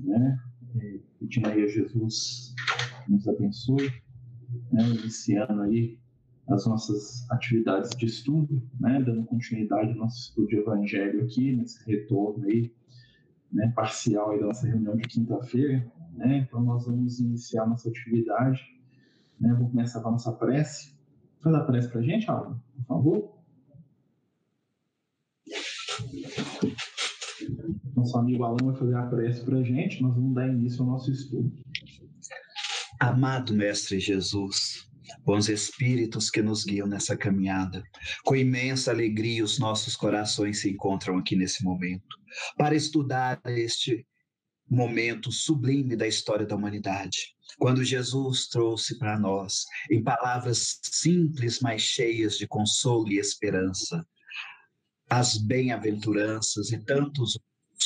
né? Pedindo aí a Jesus nos abençoe, né? Iniciando aí as nossas atividades de estudo, né? Dando continuidade ao nosso estudo de Evangelho aqui, nesse retorno aí, né? Parcial aí da nossa reunião de quinta-feira, né? Então nós vamos iniciar nossa atividade, né? Vou começar com a nossa prece. Faz a prece para a gente, Alan, por favor. Nosso amigo Alan vai fazer a prece para a gente, nós vamos dar início ao nosso estudo. Amado Mestre Jesus, bons espíritos que nos guiam nessa caminhada, com imensa alegria os nossos corações se encontram aqui nesse momento, para estudar este momento sublime da história da humanidade quando Jesus trouxe para nós, em palavras simples, mas cheias de consolo e esperança, as bem-aventuranças e tantos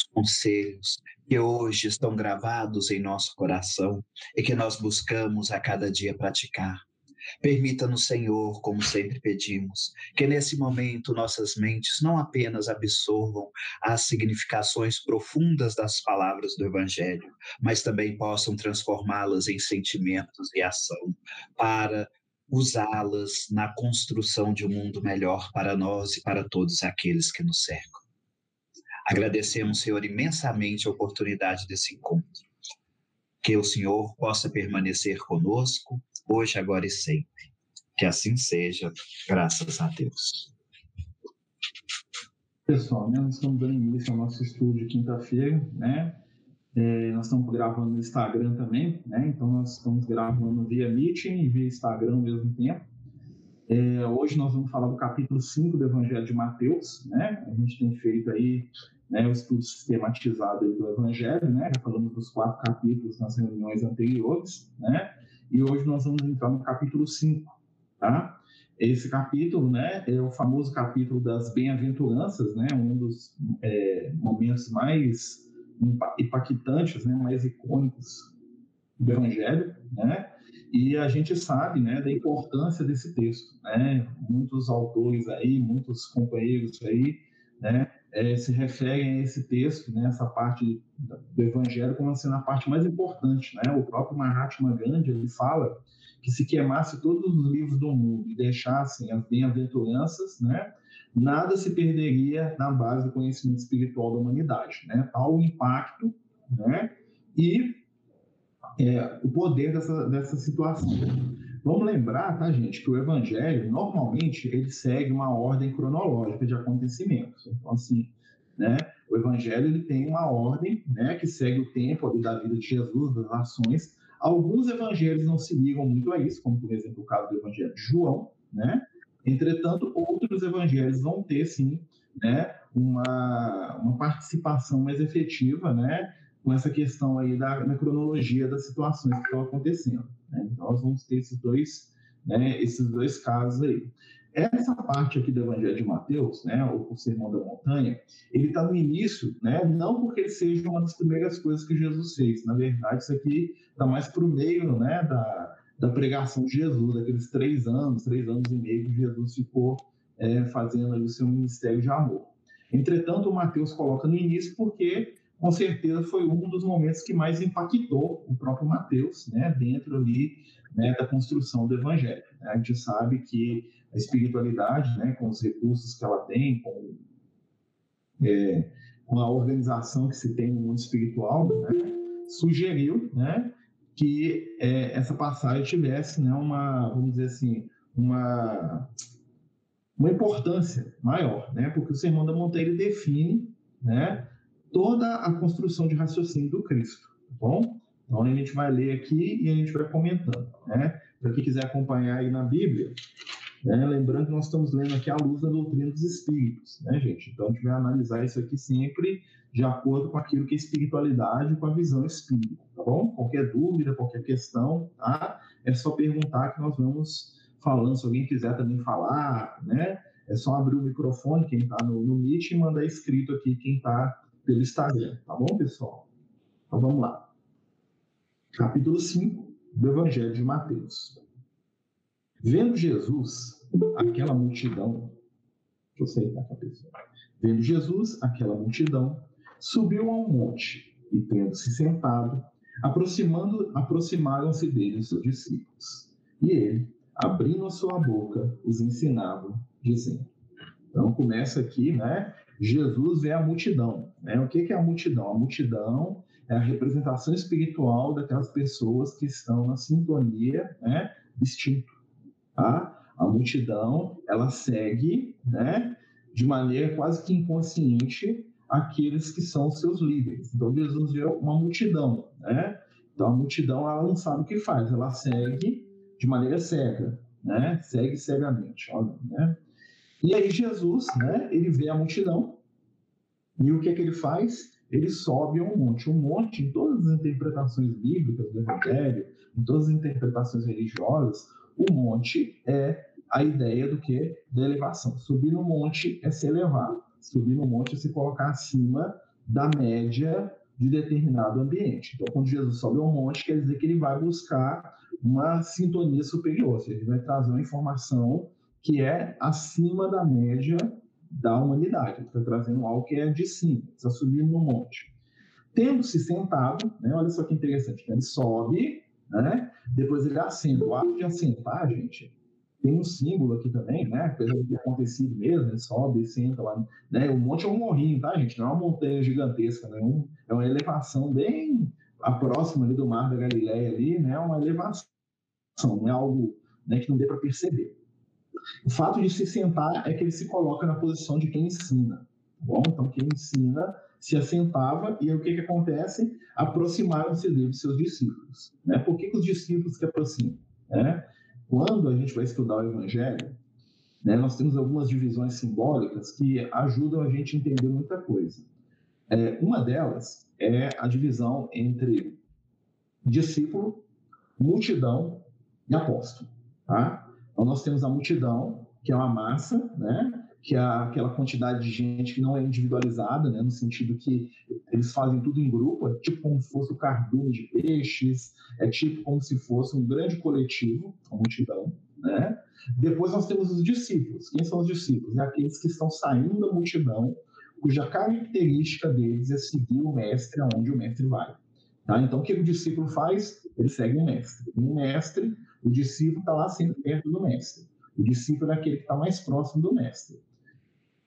conselhos que hoje estão gravados em nosso coração e que nós buscamos a cada dia praticar. Permita-nos, Senhor, como sempre pedimos, que nesse momento nossas mentes não apenas absorvam as significações profundas das palavras do Evangelho, mas também possam transformá-las em sentimentos e ação, para usá-las na construção de um mundo melhor para nós e para todos aqueles que nos cercam. Agradecemos, Senhor, imensamente a oportunidade desse encontro. Que o Senhor possa permanecer conosco hoje, agora e sempre. Que assim seja, graças a Deus. Pessoal, né, nós estamos dando início ao nosso estudo de quinta-feira, né? É, nós estamos gravando no Instagram também, né? Então nós estamos gravando via Meeting e via Instagram ao mesmo tempo. É, hoje nós vamos falar do capítulo 5 do Evangelho de Mateus, né? A gente tem feito aí né, o estudo sistematizado do Evangelho, né? Já falamos dos quatro capítulos nas reuniões anteriores, né? e hoje nós vamos entrar no capítulo 5, tá? Esse capítulo, né, é o famoso capítulo das bem-aventuranças, né, um dos é, momentos mais impactantes, né, mais icônicos do Evangelho, né? E a gente sabe, né, da importância desse texto, né? Muitos autores aí, muitos companheiros aí, né, é, se referem a esse texto, né, essa parte do Evangelho, como sendo a parte mais importante. Né? O próprio Mahatma Gandhi ele fala que se queimasse todos os livros do mundo e deixassem as bem-aventuranças, né, nada se perderia na base do conhecimento espiritual da humanidade. Né? Tal impacto né, e é, o poder dessa, dessa situação. Vamos lembrar, tá, gente, que o Evangelho, normalmente, ele segue uma ordem cronológica de acontecimentos. Então, assim, né, o Evangelho ele tem uma ordem né, que segue o tempo da vida de Jesus, das ações. Alguns evangelhos não se ligam muito a isso, como, por exemplo, o caso do Evangelho de João, né? Entretanto, outros evangelhos vão ter, sim, né, uma, uma participação mais efetiva, né, com essa questão aí da, da cronologia das situações que estão acontecendo. Né? Nós vamos ter esses dois, né, esses dois casos aí. Essa parte aqui do Evangelho de Mateus, né, o Sermão da Montanha, ele está no início, né, não porque ele seja uma das primeiras coisas que Jesus fez. Na verdade, isso aqui está mais para o meio né, da, da pregação de Jesus, daqueles três anos, três anos e meio que Jesus ficou é, fazendo o seu ministério de amor. Entretanto, o Mateus coloca no início porque com certeza foi um dos momentos que mais impactou o próprio Mateus, né, dentro ali né, da construção do Evangelho. A gente sabe que a espiritualidade, né, com os recursos que ela tem, com, é, com a organização que se tem no mundo espiritual, né, sugeriu, né, que é, essa passagem tivesse, né, uma, vamos dizer assim, uma uma importância maior, né, porque o Sermão da Montanha define, né, toda a construção de raciocínio do Cristo, tá bom? Então a gente vai ler aqui e a gente vai comentando, né? Para quem quiser acompanhar aí na Bíblia, né? lembrando que nós estamos lendo aqui a luz da doutrina dos Espíritos, né, gente? Então a gente vai analisar isso aqui sempre de acordo com aquilo que é espiritualidade, com a visão espírita, tá bom? Qualquer dúvida, qualquer questão, tá? É só perguntar que nós vamos falando. Se alguém quiser também falar, né? É só abrir o microfone, quem está no, no Meet, e mandar escrito aqui quem está pelo Instagram, tá bom, pessoal? Então vamos lá. Capítulo 5 do Evangelho de Mateus. Vendo Jesus, aquela multidão, deixa eu aceitar a pessoa. Vendo Jesus, aquela multidão, subiu a um monte e tendo se sentado, aproximando, aproximaram-se dele seus discípulos. E ele, abrindo a sua boca, os ensinava, dizendo. Então começa aqui, né? Jesus é a multidão. Né? O que é a multidão? A multidão é a representação espiritual daquelas pessoas que estão na sintonia, né? Instinto. Tá? A multidão, ela segue, né? De maneira quase que inconsciente aqueles que são seus líderes. Então Jesus vê uma multidão, né? Então a multidão ela não sabe o que faz, ela segue de maneira cega, né? Segue cegamente, olha, né? E aí Jesus, né? Ele vê a multidão e o que é que ele faz? Ele sobe um monte, um monte em todas as interpretações bíblicas do Evangelho, em todas as interpretações religiosas, o monte é a ideia do que da elevação. Subir no monte é se elevar subir no monte e se colocar acima da média de determinado ambiente. Então, quando Jesus sobe ao monte, quer dizer que ele vai buscar uma sintonia superior, ou seja, ele vai trazer uma informação que é acima da média da humanidade. Está trazendo algo que é de cima, está subindo no monte. Tendo se sentado, né, olha só que interessante, ele sobe, né, depois ele assenta. O ato de assentar, gente, tem um símbolo aqui também, né? Apesar de ter acontecido mesmo, ele sobe, senta lá. Né? O monte é um morrinho, tá, gente? Não é uma montanha gigantesca, né? Um, é uma elevação bem a próxima ali do Mar da Galileia ali, né? Uma elevação, não é algo né, que não dê para perceber. O fato de se sentar é que ele se coloca na posição de quem ensina. Tá bom, então quem ensina se assentava e aí o que, que acontece? Aproximaram-se dele dos seus discípulos. Né? Por que, que os discípulos se aproximam? Né? Quando a gente vai estudar o Evangelho, né, nós temos algumas divisões simbólicas que ajudam a gente a entender muita coisa. É, uma delas é a divisão entre discípulo, multidão e apóstolo. Tá? Então, nós temos a multidão, que é uma massa, né? que é aquela quantidade de gente que não é individualizada, né, no sentido que eles fazem tudo em grupo, é tipo como se fosse o cardume de peixes, é tipo como se fosse um grande coletivo, uma multidão, né? Depois nós temos os discípulos. Quem são os discípulos? É aqueles que estão saindo da multidão, cuja característica deles é seguir o mestre aonde o mestre vai. Tá? Então, o que o discípulo faz? Ele segue o mestre. O mestre, o discípulo está lá sempre perto do mestre. O discípulo é aquele que está mais próximo do mestre.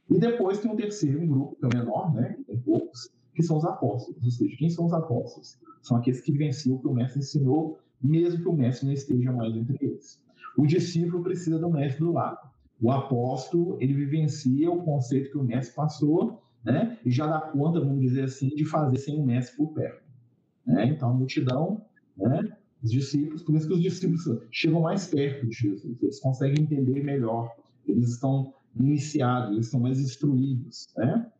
E depois tem um terceiro um grupo, que é o menor, né? Tem poucos, que são os apóstolos. Ou seja, quem são os apóstolos? São aqueles que vivenciam o que o mestre ensinou, mesmo que o mestre não esteja mais entre eles. O discípulo precisa do mestre do lado. O apóstolo, ele vivencia o conceito que o mestre passou, né? E já dá conta, vamos dizer assim, de fazer sem o mestre por perto. Né? Então, a multidão, né? Os discípulos, por isso que os discípulos chegam mais perto de Jesus, eles conseguem entender melhor, eles estão iniciados, eles estão mais instruídos, né?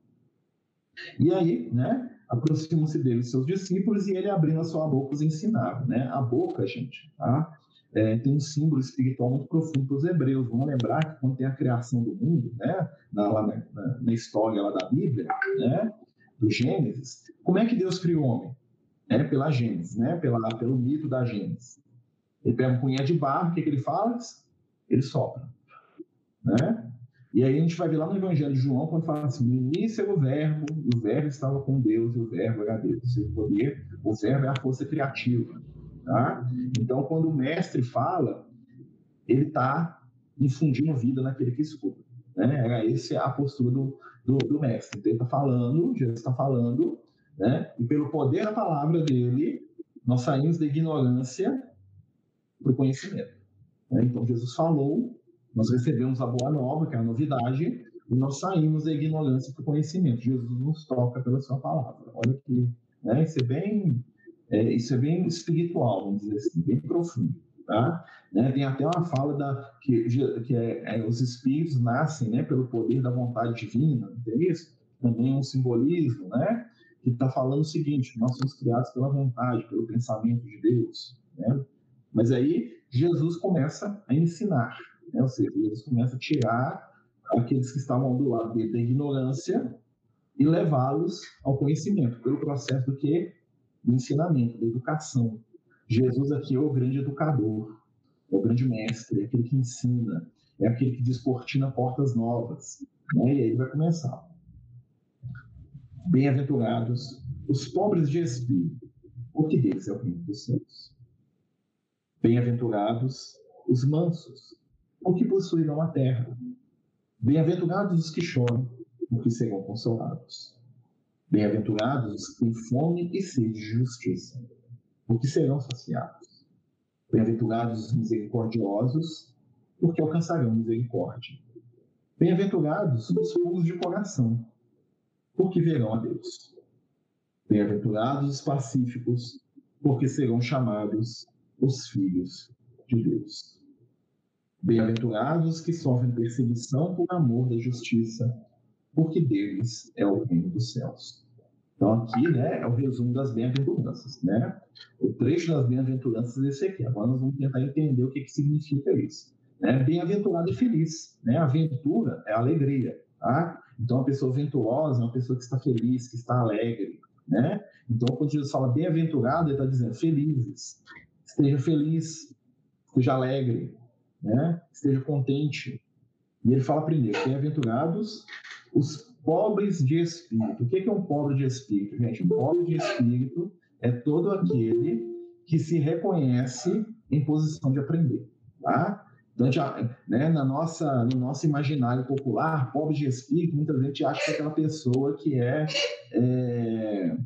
E aí, né, aproximam-se dele seus discípulos e ele abrindo a sua boca os ensinava, né? A boca, gente, tá? É, tem um símbolo espiritual muito profundo para os hebreus. Vamos lembrar que quando tem a criação do mundo, né, na, na, na, história lá da Bíblia, né, do Gênesis, como é que Deus criou o homem? É pela Gênesis, né, pela, pelo mito da Gênesis. Ele pega um punhado de barro, o que, que ele faz? Ele sopra, né? E aí a gente vai ver lá no Evangelho de João, quando fala assim, no início era o verbo, o verbo estava com Deus, e o verbo era Deus. O poder, o verbo é a força criativa. Tá? Então, quando o mestre fala, ele está infundindo vida naquele que escuta. Né? Era essa a postura do, do, do mestre. Então, ele está falando, Jesus está falando, né? e pelo poder da palavra dele, nós saímos da ignorância para o conhecimento. Né? Então, Jesus falou, nós recebemos a boa nova, que é a novidade, e nós saímos da ignorância para o conhecimento. Jesus nos toca pela sua palavra. Olha que né, isso é bem é, isso é bem espiritual, vamos dizer assim, bem profundo. Tá? Né? Tem até uma fala da, que, que é, é, os espíritos nascem né, pelo poder da vontade divina, não tem isso? Também é um simbolismo, né? Que está falando o seguinte: nós somos criados pela vontade, pelo pensamento de Deus. Né? Mas aí Jesus começa a ensinar. Né? Ou seja, eles começam a tirar aqueles que estavam do lado dele da ignorância e levá-los ao conhecimento, pelo processo do que? Do ensinamento, da educação. Jesus aqui é o grande educador, é o grande mestre, é aquele que ensina, é aquele que descortina portas novas. Né? E aí vai começar. Bem-aventurados os pobres de espírito, porque deles é o reino dos céus. Bem-aventurados os mansos, porque possuirão a terra. Bem-aventurados os que choram, porque serão consolados. Bem-aventurados os que têm fome e sede de justiça, porque serão saciados. Bem-aventurados os misericordiosos, porque alcançarão misericórdia. Bem-aventurados os puros de coração, porque verão a Deus. Bem-aventurados os pacíficos, porque serão chamados os filhos de Deus. Bem-aventurados que sofrem perseguição por amor da justiça, porque deles é o reino dos céus. Então, aqui né, é o resumo das bem-aventuranças. Né? O trecho das bem-aventuranças é esse aqui. Agora nós vamos tentar entender o que, que significa isso. Né? Bem-aventurado e feliz. Né? Aventura é alegria. Tá? Então, a pessoa venturosa é uma pessoa que está feliz, que está alegre. Né? Então, quando Jesus fala bem-aventurado, ele está dizendo felizes. Esteja feliz, esteja alegre, né? esteja contente. E ele fala primeiro: bem-aventurados os pobres de espírito. O que é um pobre de espírito, gente? Um pobre de espírito é todo aquele que se reconhece em posição de aprender, tá? Então, já, né, na nossa, no nosso imaginário popular, pobre de espírito, muita gente acha que é aquela pessoa que é, é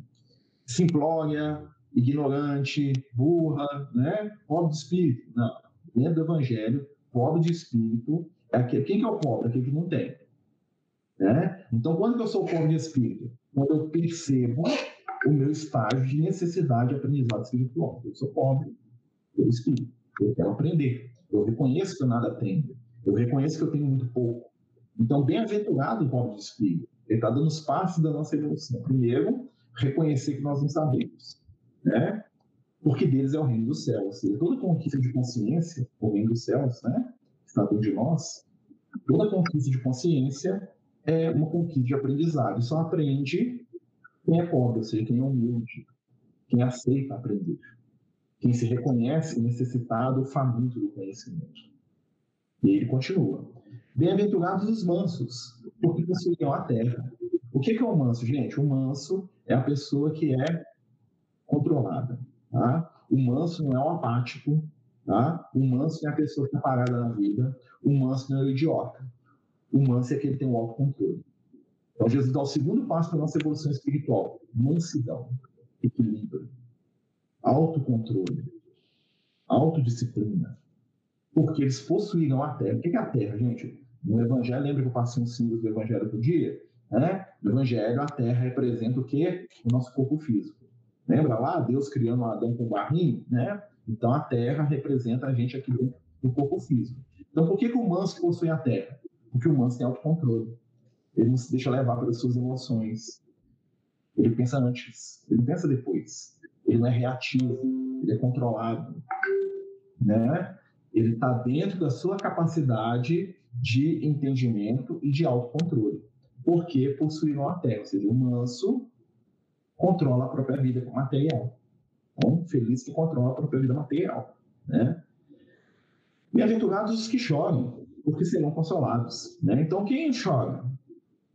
simplória, ignorante, burra, né? Pobre de espírito. Não. Dentro do evangelho, pobre de espírito é aquele. Quem que é o pobre? Aquele que não tem. Né? Então, quando eu sou pobre de espírito? Quando eu percebo o meu estágio de necessidade de aprendizado espiritual. Eu sou pobre pelo espírito. Eu quero aprender. Eu reconheço que eu nada tenho. Eu reconheço que eu tenho muito pouco. Então, bem-aventurado o pobre de espírito. Ele está dando os passos da nossa evolução. Primeiro, reconhecer que nós não sabemos. Né? Porque deles é o reino dos céus. Ou seja, toda conquista de consciência, o reino dos céus, né? está dentro de nós, toda conquista de consciência é uma conquista de aprendizado. Só aprende quem é pobre, ou seja, quem é humilde, quem aceita aprender, quem se reconhece necessitado, faminto do conhecimento. E ele continua. Bem-aventurados os mansos, porque possuirão a terra. O que é o um manso, gente? O manso é a pessoa que é controlada. Tá? O manso não é um apático, tá? o manso é a pessoa que está parada na vida, o manso não é o idiota o manso é aquele que tem o autocontrole. Então, Jesus dá o segundo passo para a nossa evolução espiritual: mansidão, equilíbrio, autocontrole, autodisciplina. Porque eles possuíram a terra. O que é a terra, gente? No Evangelho, lembra que eu passei um símbolo do Evangelho do dia? Né? No Evangelho, a terra representa o quê? O nosso corpo físico. Lembra lá? Deus criando Adão com barrinho? Né? Então, a terra representa a gente aqui dentro do corpo físico. Então, por que, que o manso possui a terra? Porque o manso tem autocontrole. Ele não se deixa levar pelas suas emoções. Ele pensa antes, ele pensa depois. Ele não é reativo, ele é controlado. Né? Ele está dentro da sua capacidade de entendimento e de autocontrole. Porque possuíram a terra, ou seja, o manso controla a própria vida material. Então, feliz que controla a própria vida material. Né? Bem-aventurados os que choram, porque serão consolados. Né? Então, quem chora?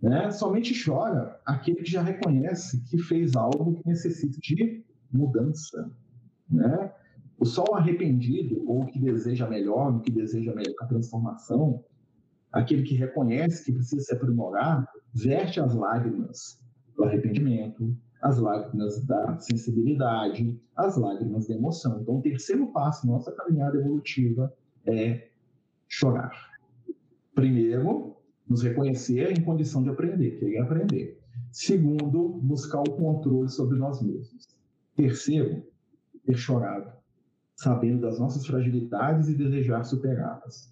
Né? Somente chora aquele que já reconhece que fez algo que necessita de mudança. Né? O sol arrependido, ou que deseja melhor, o que deseja melhor, a transformação, aquele que reconhece que precisa se aprimorar, verte as lágrimas do arrependimento, as lágrimas da sensibilidade, as lágrimas da emoção. Então, o terceiro passo nossa caminhada evolutiva é chorar. Primeiro, nos reconhecer em condição de aprender, querer aprender. Segundo, buscar o controle sobre nós mesmos. Terceiro, ter chorado, sabendo das nossas fragilidades e desejar superá-las.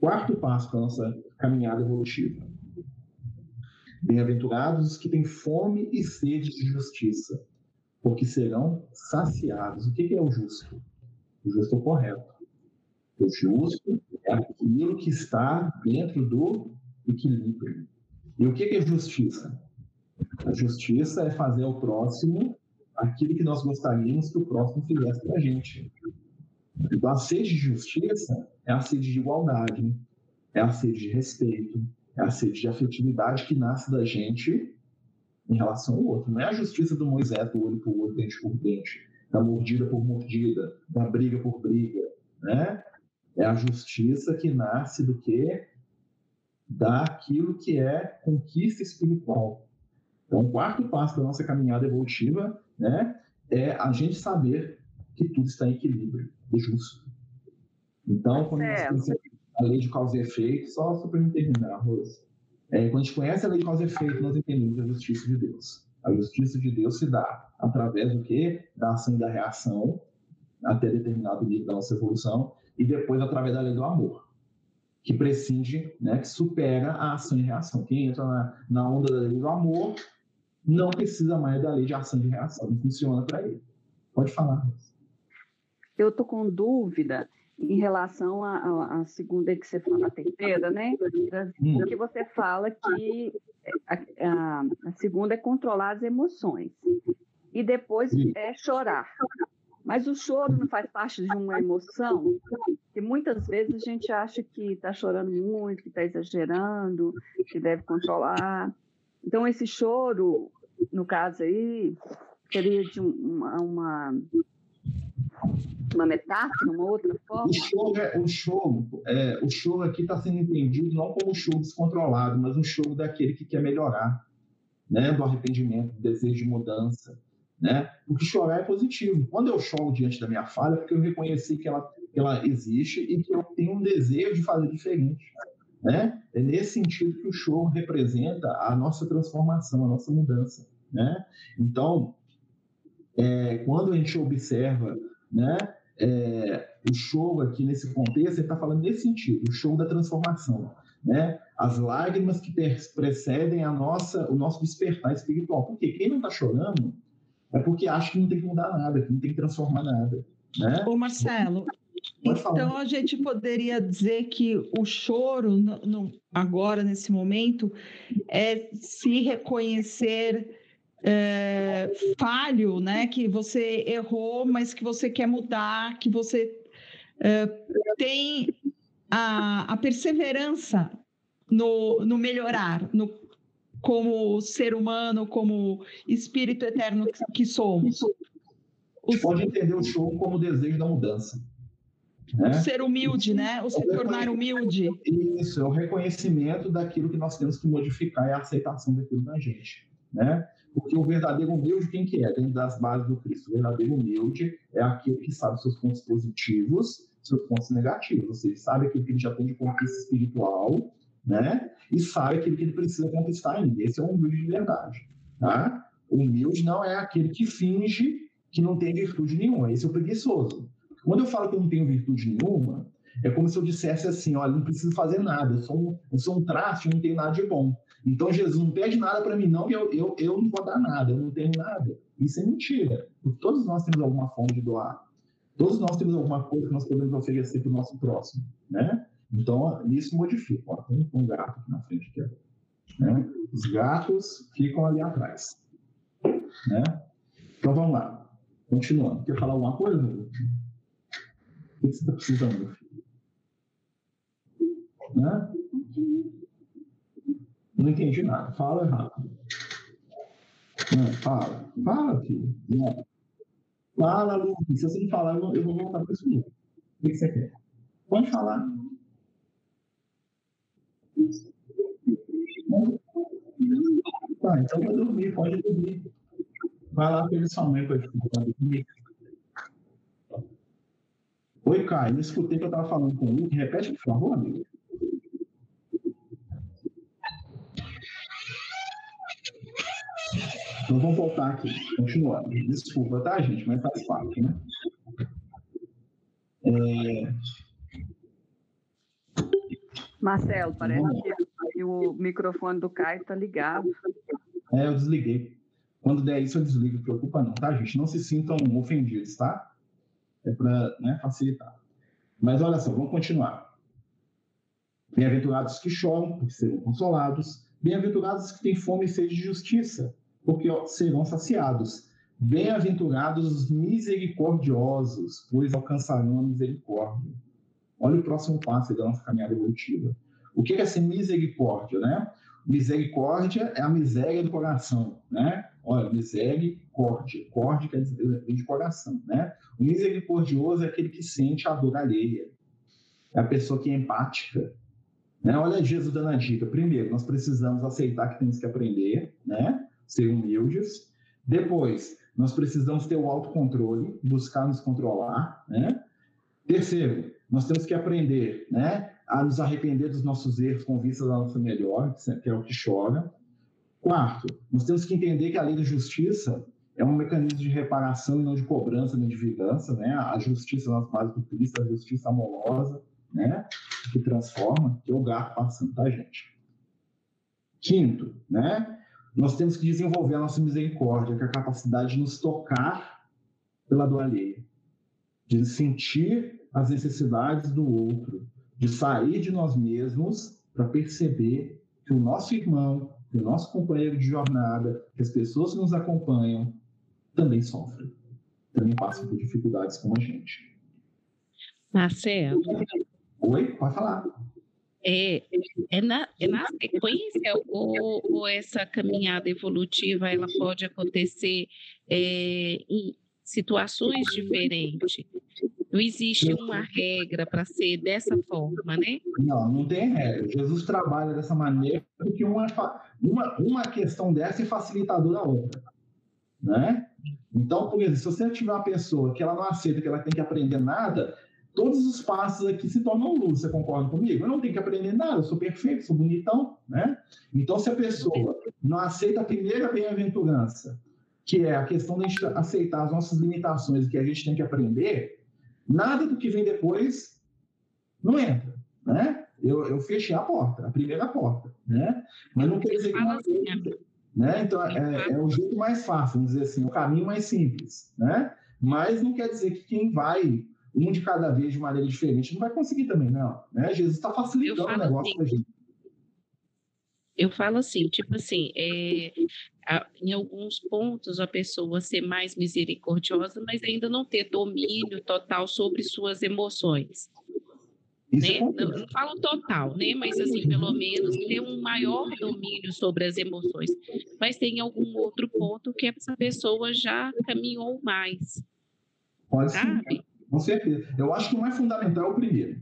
Quarto passo para nossa caminhada evolutiva. Bem-aventurados os que têm fome e sede de justiça, porque serão saciados. O que é o justo? O justo é o correto. O justo é aquilo que está dentro do equilíbrio. E o que é justiça? A justiça é fazer ao próximo aquilo que nós gostaríamos que o próximo fizesse para a gente. Então, a sede de justiça é a sede de igualdade, é a sede de respeito, é a sede de afetividade que nasce da gente em relação ao outro. Não é a justiça do Moisés do olho por olho, dente por dente, da mordida por mordida, da briga por briga, né? É a justiça que nasce do que? Daquilo que é conquista espiritual. Então, o quarto passo da nossa caminhada evolutiva, né, é a gente saber que tudo está em equilíbrio e justo. Então, quando é. nós a lei de causa e efeito, só, só para terminar, Rosa. É, quando a gente conhece a lei de causa e efeito, nós entendemos a justiça de Deus. A justiça de Deus se dá através do quê? Da ação e da reação, até determinado nível da nossa evolução, e depois através da lei do amor, que prescinde, né, que supera a ação e reação. Quem entra na, na onda da lei do amor não precisa mais da lei de ação e reação, não funciona para ele. Pode falar. Eu estou com dúvida em relação à segunda que você fala, a terceira, né? Hum. Que você fala que a, a, a, segunda é controlar as emoções e depois é chorar. Mas o choro não faz parte de uma emoção, que muitas vezes a gente acha que está chorando muito, que está exagerando, que deve controlar. Então, esse choro, no caso aí, seria de uma, uma uma metáfora, uma outra forma? O show, é, o show, é, o show aqui está sendo entendido não como um show descontrolado, mas um show daquele que quer melhorar, né? do arrependimento, do desejo de mudança. Né? Porque chorar é positivo. Quando eu choro diante da minha falha, é porque eu reconheci que ela, que ela existe e que eu tenho um desejo de fazer diferente. É nesse sentido que o show representa a nossa transformação, a nossa mudança. Né? Então, é, quando a gente observa né, é, o show aqui nesse contexto, ele está falando nesse sentido, o show da transformação, né? As lágrimas que precedem a nossa, o nosso despertar espiritual. Porque quem não está chorando é porque acha que não tem que mudar nada, que não tem que transformar nada, né? Ô Marcelo, então a gente poderia dizer que o choro no, no, agora nesse momento é se reconhecer é, falho, né? Que você errou, mas que você quer mudar, que você é, tem a, a perseverança no, no melhorar, no, como ser humano, como espírito eterno que somos. A gente pode entender o show como desejo da mudança. Né? Ser humilde, né? O se tornar humilde. Isso, é o reconhecimento daquilo que nós temos que modificar e a aceitação daquilo na gente. Né? Porque o verdadeiro humilde, quem que é? Dentro das bases do Cristo. O verdadeiro humilde é aquele que sabe seus pontos positivos, seus pontos negativos. Ou seja, sabe aquilo que ele já tem de conquista espiritual, né? E sabe aquilo que ele precisa conquistar ainda. Esse é o humilde de verdade, tá? O humilde não é aquele que finge que não tem virtude nenhuma. Esse é o preguiçoso. Quando eu falo que eu não tenho virtude nenhuma, é como se eu dissesse assim, olha, não preciso fazer nada, eu sou um, eu sou um traste, não tenho nada de bom. Então Jesus não pede nada para mim, não, eu, eu, eu não vou dar nada, eu não tenho nada. Isso é mentira. Todos nós temos alguma forma de doar. Todos nós temos alguma coisa que nós podemos oferecer para o nosso próximo, né? Então, isso modifica. Ó, tem um gato aqui na frente. Aqui, né? Os gatos ficam ali atrás. Né? Então, vamos lá. Continuando. Quer falar alguma coisa? O que você está precisando, meu filho? Né? Não entendi nada. Fala. Não, fala. Fala, filho. Fala, Lucas. Se você não falar, eu vou, voltar para isso. O que você quer? Pode falar. Tá, então vai dormir, pode dormir. Vai lá pedir sua mãe para dormir. Oi, Caio, não escutei que eu estava falando com o Luke. Repete, por favor, amigo. Então vamos voltar aqui, continuando. Desculpa, tá, gente? Mas faz parte, né? É... Marcelo, parece que o microfone do Caio está ligado. É, eu desliguei. Quando der isso, eu desligo. Preocupa não, tá, gente? Não se sintam ofendidos, tá? É para né, facilitar. Mas olha só, vamos continuar. Bem-aventurados que choram, porque serão consolados. Bem-aventurados que têm fome e sede de justiça, porque serão saciados. Bem-aventurados os misericordiosos, pois alcançarão a misericórdia. Olha o próximo passo da nossa caminhada evolutiva. O que é ser misericórdia, né? misericórdia é a miséria do coração, né? Olha, misericórdia, córdia quer dizer de coração, né? O misericordioso é aquele que sente a dor alheia, é a pessoa que é empática, né? Olha Jesus dando a dica. Primeiro, nós precisamos aceitar que temos que aprender, né? Ser humildes. Depois, nós precisamos ter o autocontrole, buscar nos controlar, né? Terceiro, nós temos que aprender, né? A nos arrepender dos nossos erros com vista da nossa melhor, que é o que chora. Quarto, nós temos que entender que a lei da justiça é um mecanismo de reparação e não de cobrança nem de vingança, né? A justiça nas bases do Cristo, a justiça amorosa, né? Que transforma, que é o gato passando, tá, gente? Quinto, né? Nós temos que desenvolver a nossa misericórdia, que é a capacidade de nos tocar pela dor alheia, de sentir as necessidades do outro, de sair de nós mesmos para perceber que o nosso irmão, o nosso companheiro de jornada, que as pessoas que nos acompanham também sofrem, também passam por dificuldades como a gente. Marcelo, Oi, pode falar. É, é, na, é na sequência ou, ou essa caminhada evolutiva ela pode acontecer é, em situações diferentes? Não existe uma regra para ser dessa forma, né? Não, não tem regra. Jesus trabalha dessa maneira porque uma, uma, uma questão dessa é facilitadora da outra. Né? Então, por exemplo, se você tiver uma pessoa que ela não aceita que ela tem que aprender nada, todos os passos aqui se tornam luz, você concorda comigo? Eu não tenho que aprender nada, eu sou perfeito, sou bonitão, né? Então, se a pessoa não aceita a primeira bem-aventurança, que é a questão de a gente aceitar as nossas limitações e que a gente tem que aprender, nada do que vem depois não entra, né? Eu, eu fechei a porta, a primeira porta, né? Mas não quer dizer que não assim, né? Então, é, é o jeito mais fácil, vamos dizer assim, o caminho mais simples, né? Mas não quer dizer que quem vai um de cada vez de maneira diferente, não vai conseguir também, não. Né? Jesus está facilitando o negócio assim, para gente. Eu falo assim, tipo assim, é, em alguns pontos a pessoa ser mais misericordiosa, mas ainda não ter domínio total sobre suas emoções. Né? Não, não, falo total, né? Mas assim, pelo menos ter um maior domínio sobre as emoções. Mas tem algum outro ponto que essa pessoa já caminhou mais. Pode sabe? Sim. Com certeza. Eu acho que o mais fundamental é o primeiro.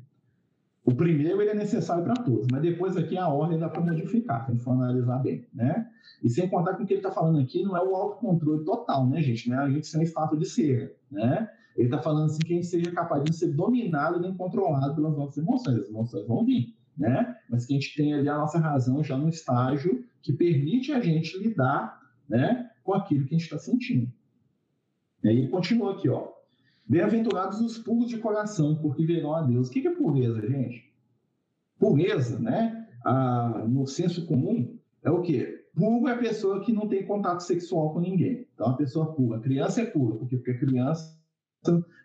O primeiro ele é necessário para todos, mas depois aqui a ordem dá para modificar, tem que analisar bem, né? E sem contar que o que ele está falando aqui não é o autocontrole total, né, gente? Não é a gente ser um estado de ser, né? Ele está falando assim que a gente seja capaz de ser dominado nem controlado pelas nossas emoções. As emoções vão vir, né? Mas que a gente tenha ali a nossa razão já no estágio que permite a gente lidar, né, com aquilo que a gente está sentindo. E aí ele continua aqui, ó. Bem-aventurados os puros de coração, porque verão a Deus. O que é pureza, gente? Pureza, né? Ah, no senso comum, é o quê? Puro é a pessoa que não tem contato sexual com ninguém. Então, a pessoa pura. A criança é pura, porque, porque a criança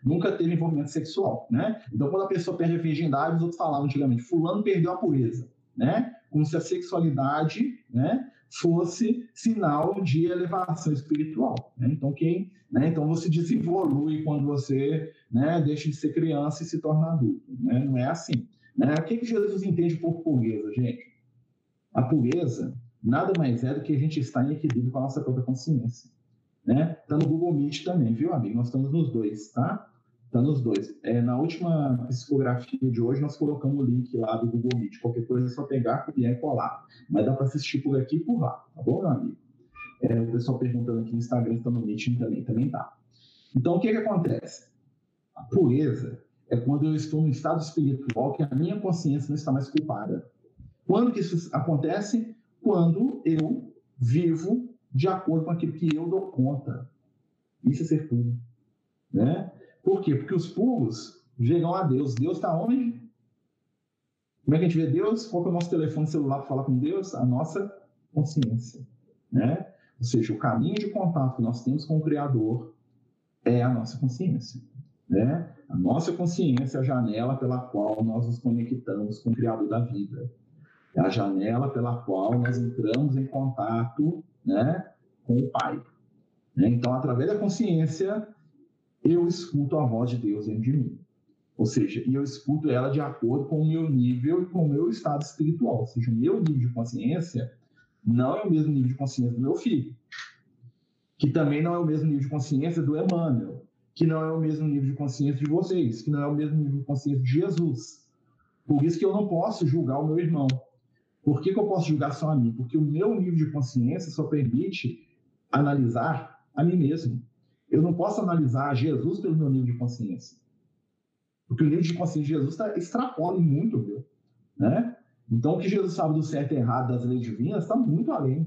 nunca teve envolvimento sexual, né? Então, quando a pessoa perde a virgindade, os outros falavam antigamente, fulano perdeu a pureza, né? Como se a sexualidade, né, fosse sinal de elevação espiritual. Né? Então, quem, né? então você desenvolve quando você né, deixa de ser criança e se torna adulto. Né? Não é assim. Né? O que, Jesus entende por pureza, gente? A pureza nada mais é do que a gente estar em equilíbrio com a nossa própria consciência. Né? Tá no Google Meet também, viu, amigo? Nós estamos nos dois, tá? Está nos dois. É, na última psicografia de hoje, nós colocamos o link lá do Google Meet. Qualquer coisa é só pegar, copiar e colar. Mas dá para assistir por aqui e por lá, tá bom, meu amigo? É, o pessoal perguntando aqui no Instagram está no Meet também, também tá. Então, o que, que acontece? A pureza é quando eu estou no estado espiritual que a minha consciência não está mais culpada. Quando que isso acontece? Quando eu vivo de acordo com aquilo que eu dou conta. Isso é ser puro. Né? Por quê? Porque os puros chegam a Deus. Deus está onde? Como é que a gente vê Deus? Qual é o nosso telefone celular para falar com Deus? A nossa consciência. Né? Ou seja, o caminho de contato que nós temos com o Criador é a nossa consciência. Né? A nossa consciência é a janela pela qual nós nos conectamos com o Criador da vida. É a janela pela qual nós entramos em contato né, com o Pai. Né? Então, através da consciência, eu escuto a voz de Deus dentro de mim. Ou seja, e eu escuto ela de acordo com o meu nível e com o meu estado espiritual. Ou seja, o meu nível de consciência não é o mesmo nível de consciência do meu filho, que também não é o mesmo nível de consciência do Emmanuel, que não é o mesmo nível de consciência de vocês, que não é o mesmo nível de consciência de Jesus. Por isso que eu não posso julgar o meu irmão. Por que, que eu posso julgar só a mim? Porque o meu nível de consciência só permite analisar a mim mesmo. Eu não posso analisar Jesus pelo meu nível de consciência. Porque o nível de consciência de Jesus tá, extrapola muito, viu? Né? Então, o que Jesus sabe do certo e errado das leis divinas está muito além.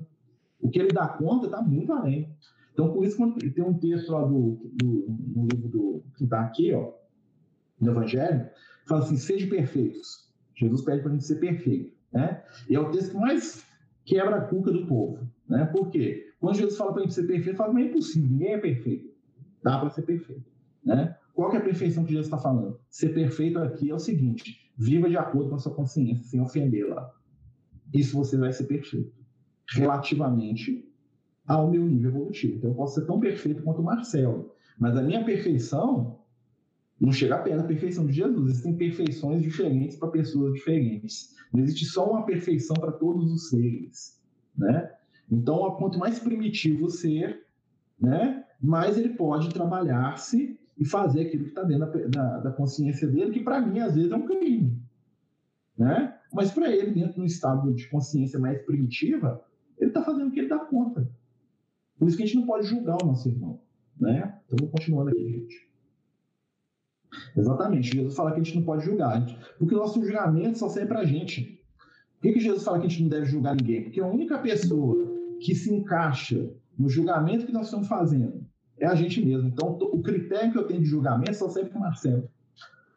O que ele dá conta está muito além. Então, por isso, quando tem um texto lá do, do, no livro do, que está aqui, ó, no Evangelho, fala assim: sejam perfeitos. Jesus pede para a gente ser perfeito. Né? E é o texto que mais quebra a cuca do povo. Né? Por quê? Quando Jesus fala para a gente ser perfeito, fala, mas é impossível, ninguém é perfeito. Dá para ser perfeito. Né? Qual que é a perfeição que Jesus está falando? Ser perfeito aqui é o seguinte: viva de acordo com a sua consciência, sem ofendê-la. Isso você vai ser perfeito. Relativamente ao meu nível evolutivo. Então, eu posso ser tão perfeito quanto o Marcelo. Mas a minha perfeição não chega perto da perfeição de Jesus. Existem perfeições diferentes para pessoas diferentes. Não existe só uma perfeição para todos os seres. Né? Então, quanto mais primitivo o ser, né, mais ele pode trabalhar-se e fazer aquilo que está dentro da, da, da, consciência dele, que para mim às vezes é um crime, né? Mas para ele, dentro de um estado de consciência mais primitiva, ele está fazendo o que ele dá conta. Por isso que a gente não pode julgar o nosso irmão, né? Então, continuando aqui, gente. Exatamente. Jesus fala que a gente não pode julgar, porque o nosso julgamento só serve para a gente. Por que, que Jesus fala que a gente não deve julgar ninguém? Porque a única pessoa que se encaixa no julgamento que nós estamos fazendo é a gente mesmo. Então, o critério que eu tenho de julgamento só serve para o Marcelo.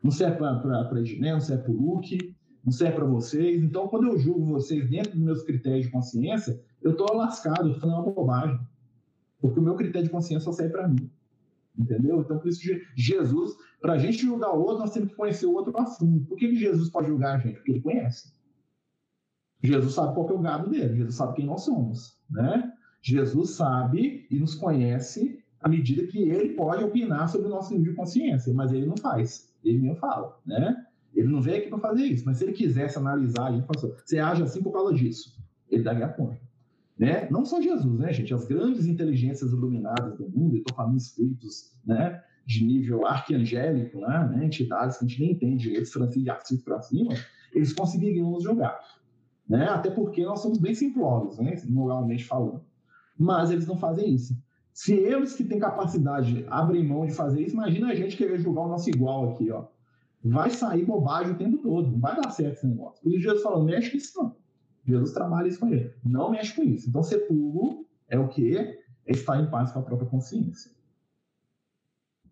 Não serve para a Ednei, não serve para o Luke, não serve para vocês. Então, quando eu julgo vocês dentro dos meus critérios de consciência, eu estou lascado, estou fazendo uma bobagem. Porque o meu critério de consciência só serve para mim. Entendeu? Então, por isso, Jesus, para a gente julgar o outro, nós temos que conhecer o outro a fundo. Por que, que Jesus pode julgar a gente? Porque ele conhece. Jesus sabe qual é o gado dele, Jesus sabe quem nós somos. Né? Jesus sabe e nos conhece à medida que ele pode opinar sobre o nosso nível de consciência, mas ele não faz, ele nem fala, né? Ele não veio aqui para fazer isso, mas se ele quisesse analisar, gente fala, você age assim por causa disso, ele daria conta. Né? Não só Jesus, né, gente? As grandes inteligências iluminadas do mundo, estou falando né, de nível arquiangélico, né, né, entidades que a gente nem entende direito, Francisco para cima, eles conseguiriam nos jogar. Né? Até porque nós somos bem simplórios, né, moralmente falando. Mas eles não fazem isso. Se eles que têm capacidade abrem mão de fazer isso, imagina a gente querer julgar o nosso igual aqui, ó. Vai sair bobagem o tempo todo, não vai dar certo esse negócio. Isso Jesus falou, mexe com isso não. Jesus trabalha isso com ele. Não mexe com isso. Então, ser puro é o que? É estar em paz com a própria consciência.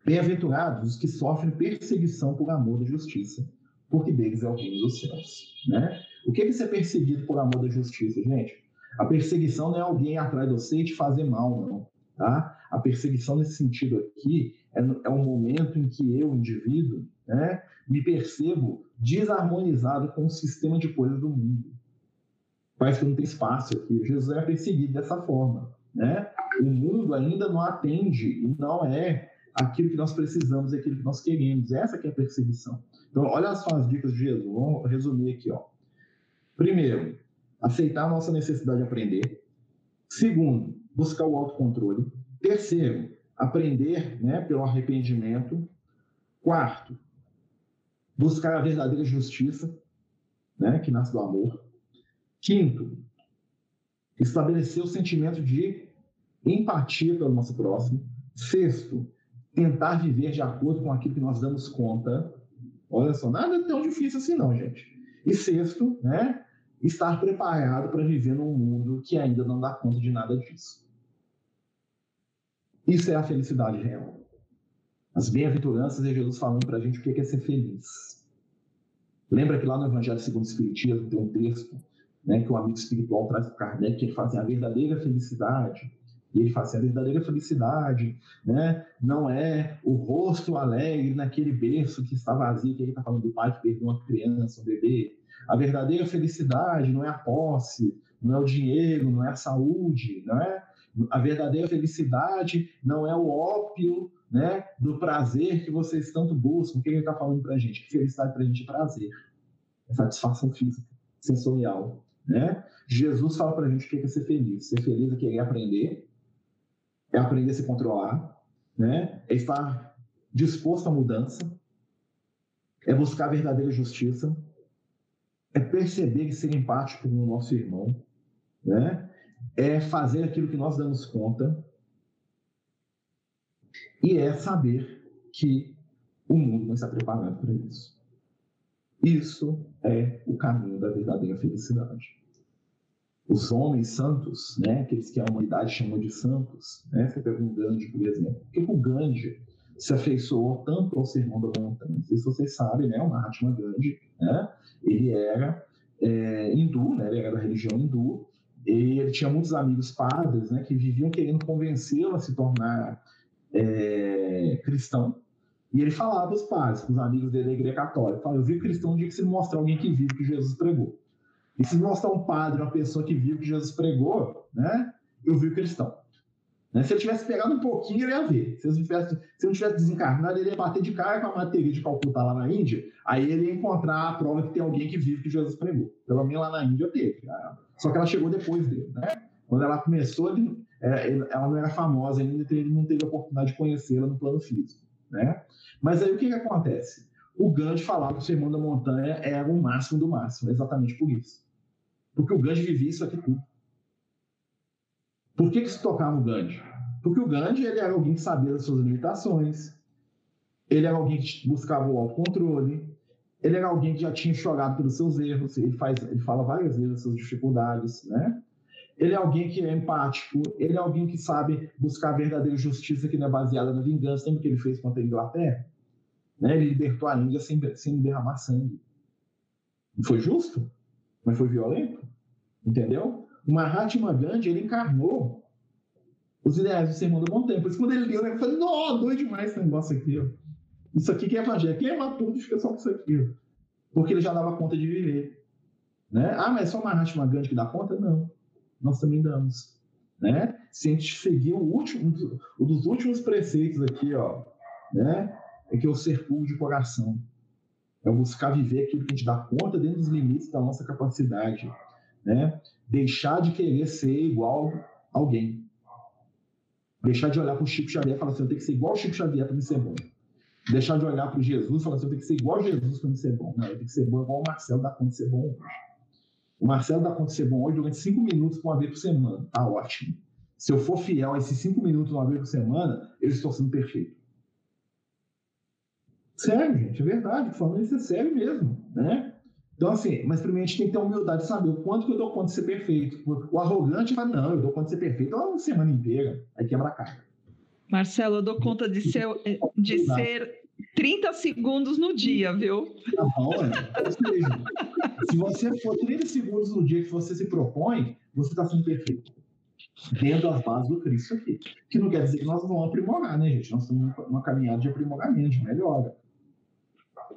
Bem-aventurados os que sofrem perseguição por amor da justiça, porque deles é o reino dos céus. Né? O que é ser perseguido por amor da justiça, gente? A perseguição não é alguém atrás de você e te fazer mal, não. Tá? A perseguição nesse sentido aqui é, é um momento em que eu, indivíduo, né, me percebo desarmonizado com o sistema de coisas do mundo. Parece que não tem espaço aqui. Jesus é perseguido dessa forma. Né? O mundo ainda não atende e não é aquilo que nós precisamos, é aquilo que nós queremos. Essa que é a perseguição. Então, olha só as dicas de Jesus. Vamos resumir aqui. Ó. Primeiro, aceitar a nossa necessidade de aprender. Segundo, buscar o autocontrole. Terceiro, aprender né, pelo arrependimento. Quarto, buscar a verdadeira justiça, né, que nasce do amor. Quinto, estabelecer o sentimento de empatia pelo nosso próximo. Sexto, tentar viver de acordo com aquilo que nós damos conta. Olha só, nada tão difícil assim não, gente. E sexto, né, estar preparado para viver num mundo que ainda não dá conta de nada disso. Isso é a felicidade real. As bem-aventuranças é Jesus falando para a gente o que é ser feliz. Lembra que lá no Evangelho segundo o Espiritismo tem um texto né, que o amigo espiritual traz para Kardec, que ele fala assim, a verdadeira felicidade. E ele fala assim, a verdadeira felicidade né, não é o rosto alegre naquele berço que está vazio, que ele está falando do pai que perdeu uma criança, um bebê. A verdadeira felicidade não é a posse, não é o dinheiro, não é a saúde, não é? A verdadeira felicidade não é o ópio né, do prazer que vocês tanto buscam. O que ele está falando para a gente? Que felicidade para a gente é prazer, é satisfação física, sensorial. Né? Jesus fala para a gente o que é ser feliz. Ser feliz é querer aprender, é aprender a se controlar, né? é estar disposto à mudança, é buscar verdadeira justiça, é perceber e ser empático com o nosso irmão, né? é fazer aquilo que nós damos conta e é saber que o mundo não está preparado para isso. Isso é o caminho da verdadeira felicidade. Os homens santos, né, aqueles que a humanidade chama de santos, né, você pega um Gandhi, por exemplo. Por que o Gandhi se afeiçoou tanto ao Sermão da Montanha? Não sei se vocês sabem, né, o Mahatma Gandhi, né, ele era é, hindu, né, ele era da religião hindu, e ele tinha muitos amigos padres né, que viviam querendo convencê-lo a se tornar é, cristão. E ele falava os padres, os amigos dele da igreja católica, falava, eu vi cristão um dia que se mostrar alguém que vive que Jesus pregou. E se mostrar um padre, uma pessoa que viu que Jesus pregou, né, eu vi o cristão. Né? Se ele tivesse pegado um pouquinho, ele ia ver. Se, ele tivesse, se não tivesse desencarnado, ele ia bater de cara com a matéria de Calcutá lá na Índia, aí ele ia encontrar a prova que tem alguém que vive que Jesus pregou. Pelo menos lá na Índia teve. Só que ela chegou depois dele. Né? Quando ela começou, ele, é, ela não era famosa ainda, então ele não teve a oportunidade de conhecê-la no plano físico. Né? Mas aí o que, que acontece? O Gandhi falava que o Sermão da Montanha era o máximo do máximo, exatamente por isso. Porque o Gandhi vivia isso aqui tudo. Por que, que se tocava o Gandhi? Porque o Gandhi ele era alguém que sabia das suas limitações, ele era alguém que buscava o autocontrole, ele era alguém que já tinha chorado pelos seus erros, ele, faz, ele fala várias vezes das suas dificuldades, né? Ele é alguém que é empático, ele é alguém que sabe buscar a verdadeira justiça que não é baseada na vingança, lembra que ele fez contra a Inglaterra? Né? Ele libertou a Índia sem, sem derramar sangue. Não foi justo, mas foi violento, entendeu? O Mahatma Gandhi, ele encarnou os ideais do Sermão do Bom Tempo. Por isso, quando ele leu, ele falou, não, doido demais esse negócio aqui. Ó. Isso aqui que é evangelho. Quem é matuto fica só com isso aqui. Ó. Porque ele já dava conta de viver. Né? Ah, mas é só o Mahatma Gandhi que dá conta? Não. Nós também damos. Né? Se a gente seguir o último, um dos últimos preceitos aqui, ó, né? É que é o ser puro de coração. É buscar viver aquilo que a gente dá conta dentro dos limites da nossa capacidade. Né? Deixar de querer ser igual a alguém. Deixar de olhar para o Chico Xavier e falar assim, eu tenho que ser igual ao Chico Xavier para me ser bom. Deixar de olhar para o Jesus e falar assim, eu tenho que ser igual a Jesus para me ser bom. Não, eu tenho que ser bom igual o Marcelo dá conta de ser bom hoje. O Marcelo dá conta de ser bom hoje durante cinco minutos uma vez por semana. Tá ótimo. Se eu for fiel a esses cinco minutos uma vez por semana, eu estou sendo perfeito. Sério, gente, é verdade. Falando isso é sério mesmo, né? Então, assim, mas primeiro a gente tem que ter a humildade de saber o quanto que eu dou conta de ser perfeito. O arrogante fala, não, eu dou conta de ser perfeito uma semana inteira. Aí quebra a cara. Marcelo, eu dou conta de ser, de ser 30 segundos no dia, viu? Tá bom, é. Se você for 30 segundos no dia que você se propõe, você está sendo perfeito. Dentro das bases do Cristo aqui. Que não quer dizer que nós vamos aprimorar, né, gente? Nós estamos numa caminhada de aprimoramento, de melhora.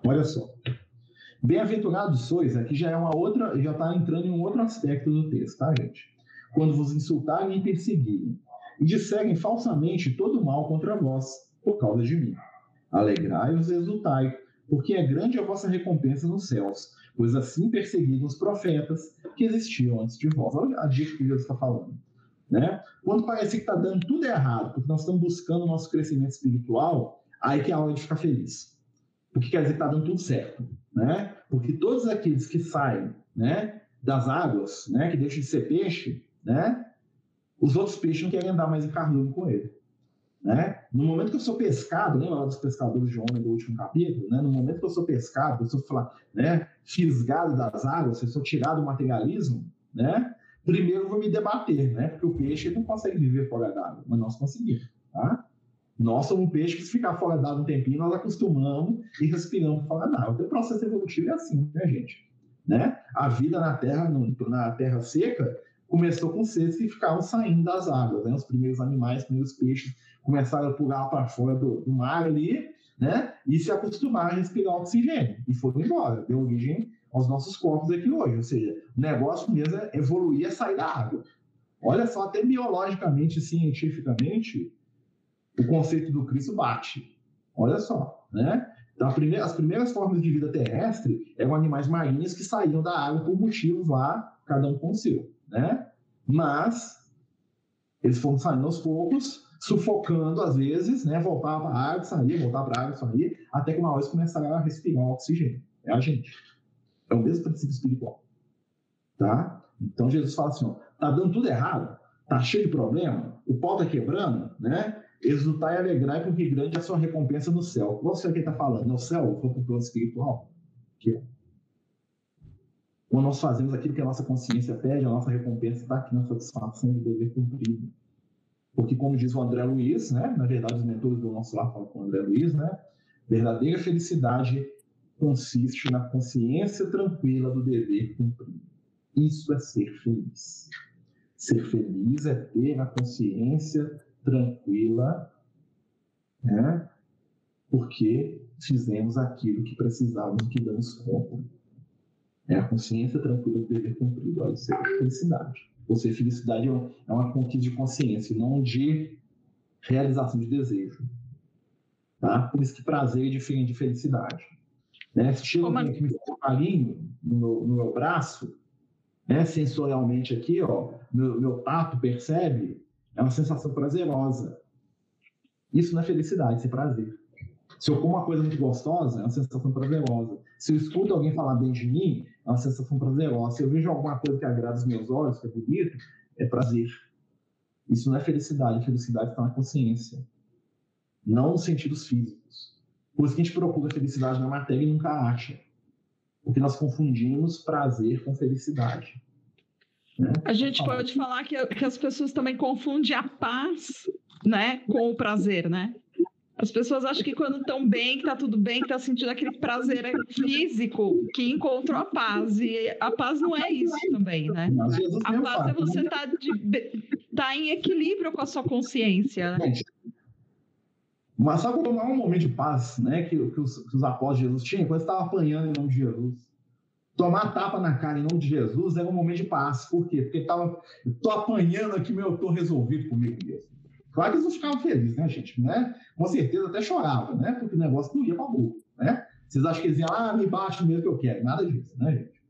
Olha só. Bem-aventurados sois, aqui já é uma outra, já está entrando em um outro aspecto do texto, tá, gente? Quando vos insultarem e perseguirem, e disserem falsamente todo mal contra vós, por causa de mim. Alegrai-vos e exultai, porque é grande a vossa recompensa nos céus, pois assim perseguiram os profetas que existiam antes de vós. Olha a dica que Jesus está falando. Né? Quando parece que está dando tudo errado, porque nós estamos buscando o nosso crescimento espiritual, aí que é a hora de ficar feliz. Porque quer dizer que está dando tudo certo né? Porque todos aqueles que saem, né, das águas, né, que deixam de ser peixe, né, os outros peixes não querem andar mais em carnudo com ele. Né? No momento que eu sou pescado, lembra lá dos pescadores de homem do último capítulo? Né? No momento que eu sou pescado, eu sou né, fisgado das águas, eu sou tirado do materialismo, né? primeiro eu vou me debater, né? porque o peixe não consegue viver fora d'água, mas nós conseguimos. Tá? Nós somos um peixe que, se ficar fora d'água um tempinho, nós acostumamos e respiramos fora d'água. Então, o processo evolutivo é assim, né, gente? Né? A vida na terra, na terra seca, começou com seres que ficavam saindo das águas. Né? Os primeiros animais, os primeiros peixes começaram a pular para fora do, do, mar ali, né? E se acostumaram a respirar oxigênio. E foram embora. Deu origem aos nossos corpos aqui hoje. Ou seja, o negócio mesmo é evoluir a sair da água. Olha só, até biologicamente, cientificamente, o conceito do Cristo bate. Olha só, né? Então, primeira, as primeiras formas de vida terrestre eram animais marinhos que saíam da água por motivos lá cada um com o seu, né? Mas eles foram saindo aos poucos, sufocando às vezes, né? Voltava para a água, saía, voltava para a água, saía, até que uma hora eles começaram a respirar oxigênio. É a gente. É o mesmo princípio espiritual. Tá? Então Jesus fala assim: ó, tá dando tudo errado, tá cheio de problema, o pau tá quebrando, né? Exultar e alegrar, porque grande é a sua recompensa no céu. Qual é o que está falando? No céu, foi para o plano espiritual. Aqui, ó. Quando nós fazemos aquilo que a nossa consciência pede, a nossa recompensa está aqui na satisfação do dever cumprido. Porque, como diz o André Luiz, né? na verdade, os mentores do nosso lar falam com o André Luiz, né? verdadeira felicidade consiste na consciência tranquila do dever cumprido. Isso é ser feliz. Ser feliz é ter a consciência tranquila, né? porque fizemos aquilo que precisávamos, que damos conta. É a consciência tranquila do dever cumprido. Olha, isso é felicidade. Ou seja, felicidade é, é uma conquista de consciência, não de realização de desejo. Tá? Por isso que prazer é diferente de felicidade. Né? Se chega alguém que me faz um carinho no, no, meu braço, né? sensorialmente aqui, ó, meu, meu tato percebe, é uma sensação prazerosa. Isso não é felicidade, isso é prazer. Se eu como uma coisa muito gostosa, é uma sensação prazerosa. Se eu escuto alguém falar bem de mim, é uma sensação prazerosa. Se eu vejo alguma coisa que agrada os meus olhos, que é bonito, é prazer. Isso não é felicidade. Felicidade está na consciência, não nos sentidos físicos. Por isso que a gente procura felicidade na matéria e nunca acha. Porque nós confundimos prazer com felicidade. Né? A gente pode falar que, que as pessoas também confundem a paz né, com o prazer, né? As pessoas acham que quando estão bem, que está tudo bem, que está sentindo aquele prazer físico, que encontrou a paz. E a paz não é isso também, né? A paz é você estar tá tá em equilíbrio com a sua consciência. Né? Mas sabe quando é um momento de paz, né? Que, que, os, que os apóstolos de Jesus tinham? Quando estavam apanhando em nome de Jesus. Tomar tapa na cara em nome de Jesus era um momento de paz. Por quê? Porque tava, tô apanhando aqui, meu, eu tô resolvido comigo mesmo. Claro que eles não ficavam felizes, né, gente? Né? Com certeza até choravam, né? Porque o negócio não ia para boca, né? Vocês acham que eles iam, ah, me baixa mesmo que eu quero. Nada disso, né, gente?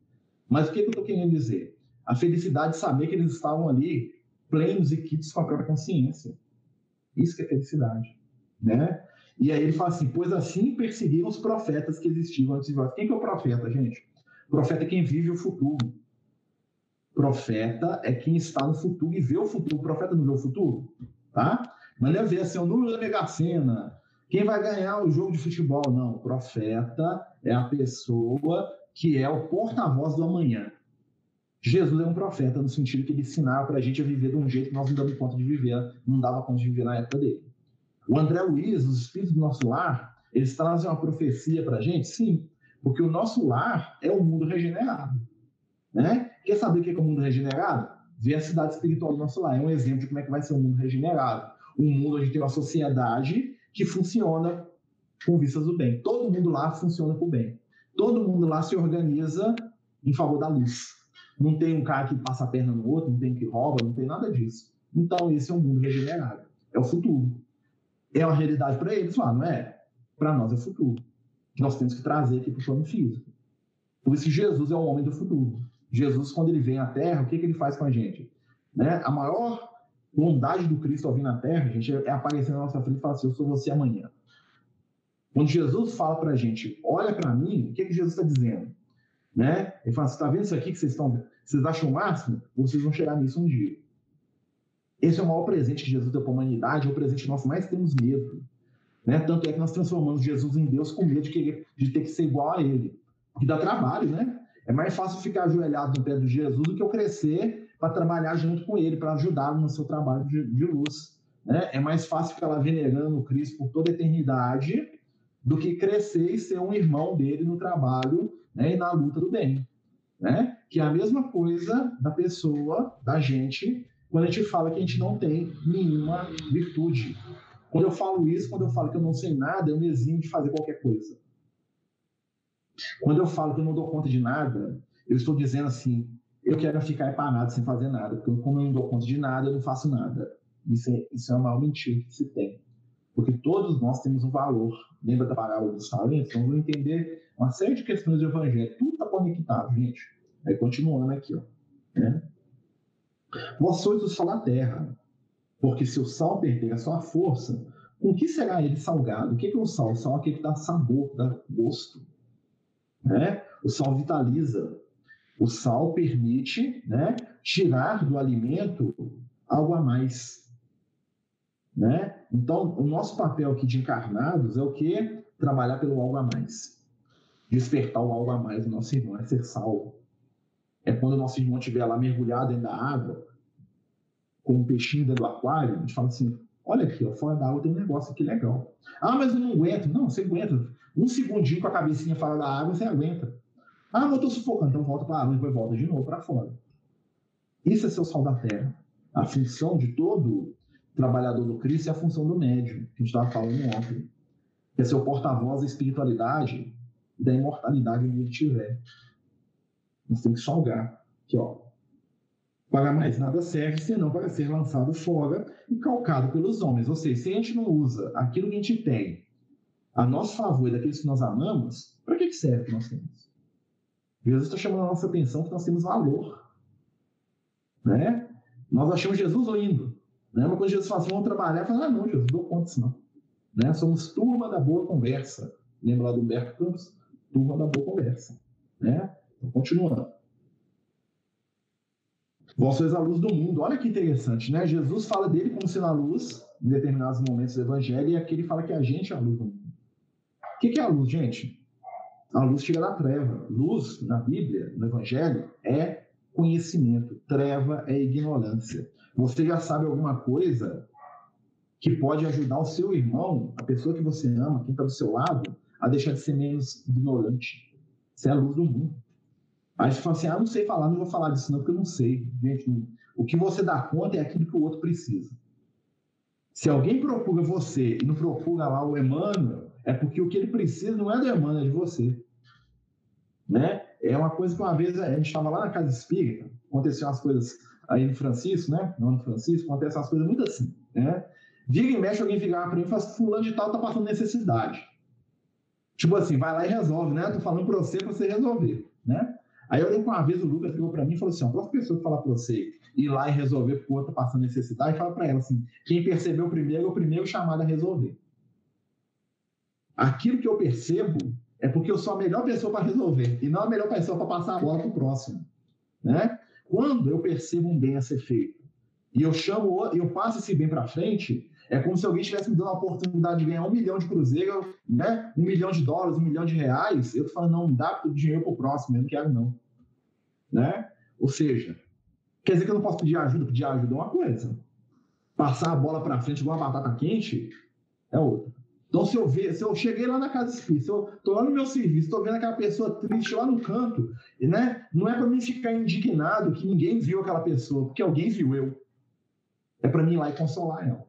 Mas o que, eu estou querendo dizer? A felicidade de saber que eles estavam ali plenos e quites com a própria consciência. Isso que é felicidade, né? E aí ele fala assim, pois assim perseguiram os profetas que existiam antes de vós. Quem que é o profeta, gente? Profeta é quem vive o futuro. Profeta é quem está no futuro e vê o futuro. O profeta não vê o futuro? tá? Mas ele vê assim, o número da Mega Sena, quem vai ganhar o jogo de futebol? Não, o profeta é a pessoa que é o porta-voz do amanhã. Jesus é um profeta no sentido que ele ensinava para a gente a viver de um jeito que nós não damos conta de viver, não dava conta de viver na época dele. O André Luiz, os espíritos do nosso lar, eles trazem uma profecia para a gente? Sim, porque o nosso lar é o mundo regenerado. Né? Quer saber o que é o mundo regenerado? ver a cidade espiritual do nosso lar. É um exemplo de como é que vai ser um mundo regenerado. Um mundo onde tem uma sociedade que funciona com vistas do bem. Todo mundo lá funciona com o bem. Todo mundo lá se organiza em favor da luz. Não tem um cara que passa a perna no outro, não tem que rouba, não tem nada disso. Então, esse é um mundo regenerado. É o futuro. É uma realidade para eles lá, não é? Para nós é o futuro. Que nós temos que trazer aqui para o plano físico. Por isso que Jesus é o homem do futuro. Jesus, quando ele vem à Terra, o que, que ele faz com a gente? Né? A maior bondade do Cristo ao vir na Terra, gente, é aparecer na nossa frente e falar assim: Eu sou você amanhã. Quando Jesus fala para a gente, olha para mim, o que, que Jesus está dizendo? Né? Ele fala: Você está vendo isso aqui que vocês estão. Vocês acham o máximo? Vocês vão chegar nisso um dia. Esse é o maior presente que Jesus deu para a humanidade, é o presente que nós mais temos medo. Né? Tanto é que nós transformamos Jesus em Deus com medo de, querer, de ter que ser igual a Ele. Que dá trabalho, né? É mais fácil ficar ajoelhado no pé de Jesus do que eu crescer para trabalhar junto com ele, para ajudá-lo no seu trabalho de, de luz. Né? É mais fácil ficar lá venerando Cristo por toda a eternidade do que crescer e ser um irmão dele no trabalho né, e na luta do bem. Né? Que é a mesma coisa da pessoa, da gente, quando a gente fala que a gente não tem nenhuma virtude. Quando eu falo isso, quando eu falo que eu não sei nada, eu me eximo de fazer qualquer coisa. Quando eu falo que eu não dou conta de nada, eu estou dizendo assim, eu quero ficar parado sem fazer nada, porque como eu não dou conta de nada, eu não faço nada. Isso é, isso é a maior mentira que se tem. Porque todos nós temos um valor. Lembra da parábola dos talentos? Então, vamos entender uma série de questões do evangelho. Tudo está conectado, gente. Aí, continuando aqui, ó. Né? Vós sois o sal da terra, porque se o sal perder a sua força, com que será ele salgado? O que é o sal? O sal é aquele que dá sabor, dá gosto. Né? O sal vitaliza. O sal permite né, tirar do alimento algo a mais. Né? Então, o nosso papel aqui de encarnados é o que? Trabalhar pelo algo a mais. Despertar o algo a mais do nosso irmão, é ser salvo. É quando o nosso irmão estiver lá mergulhado dentro da água, com um peixinho dentro do aquário, a gente fala assim: olha aqui, ó, fora da água tem um negócio aqui legal. Ah, mas eu não aguento. Não, você aguenta. Um segundinho com a cabecinha fora da água, você aguenta. Ah, mas eu estou sufocando. Então volta para a água e depois volta de novo para fora. Isso é ser o sal da terra. A função de todo trabalhador do Cristo é a função do médium, que a gente estava falando ontem. Que é ser o porta-voz da espiritualidade e da imortalidade onde ele estiver. Nós temos que salgar. Aqui, ó. Para mais nada serve, senão para ser lançado fora e calcado pelos homens. Ou seja, se a gente não usa aquilo que a gente tem a nosso favor e daqueles que nós amamos, para que serve que nós temos? Jesus está chamando a nossa atenção que nós temos valor. Né? Nós achamos Jesus lindo. Né? Uma coisa Jesus fala assim, vamos trabalhar, fala, ah, não, Jesus, dou conta disso não. Né? Somos turma da boa conversa. Lembra lá do Humberto Campos? Turma da boa conversa. Né? Então, continuando. Vós sois a luz do mundo. Olha que interessante, né? Jesus fala dele como sendo a luz em determinados momentos do evangelho e aqui ele fala que a gente é a luz do mundo. O que é a luz, gente? A luz tira da treva. Luz, na Bíblia, no evangelho, é conhecimento. Treva é ignorância. Você já sabe alguma coisa que pode ajudar o seu irmão, a pessoa que você ama, quem está do seu lado, a deixar de ser menos ignorante. Isso é a luz do mundo. Você fala assim, ah, não sei falar, não vou falar disso não, porque eu não sei. Gente, o que você dá conta é aquilo que o outro precisa. Se alguém procura você e não procura lá o Emmanuel, é porque o que ele precisa não é do Emmanuel, é de você. Né? É uma coisa que uma vez a gente estava lá na casa espírita, aconteceu umas coisas aí no Francisco, né? Não no Francisco, acontece umas coisas muito assim, né? Vira e mexe, alguém fica para mim e fala assim, fulano de tal tá passando necessidade. Tipo assim, vai lá e resolve, né? Tô falando para você para você resolver, né? Aí eu lembro que uma vez o Lucas ligou para mim e falou assim: ó, pessoa que fala para você ir lá e resolver porque o outro passando necessidade, fala para ela assim: quem percebeu primeiro é o primeiro chamado a resolver. Aquilo que eu percebo é porque eu sou a melhor pessoa para resolver e não a melhor pessoa para passar a bola para o próximo. Né? Quando eu percebo um bem a ser feito e eu chamo, eu passo esse bem para frente, é como se alguém estivesse me dando a oportunidade de ganhar um milhão de cruzeiro, né? um milhão de dólares, um milhão de reais. Eu tô falando, não, dá o dinheiro para o próximo, eu não quero, não. Né? Ou seja, quer dizer que eu não posso pedir ajuda? Pedir ajuda é uma coisa. Passar a bola para frente igual uma batata quente é outra. Então, se eu ver, se eu cheguei lá na casa espírita, se eu tô lá no meu serviço, estou vendo aquela pessoa triste lá no canto, né? Não é para mim ficar indignado que ninguém viu aquela pessoa, porque alguém viu eu. É para mim ir lá e consolar ela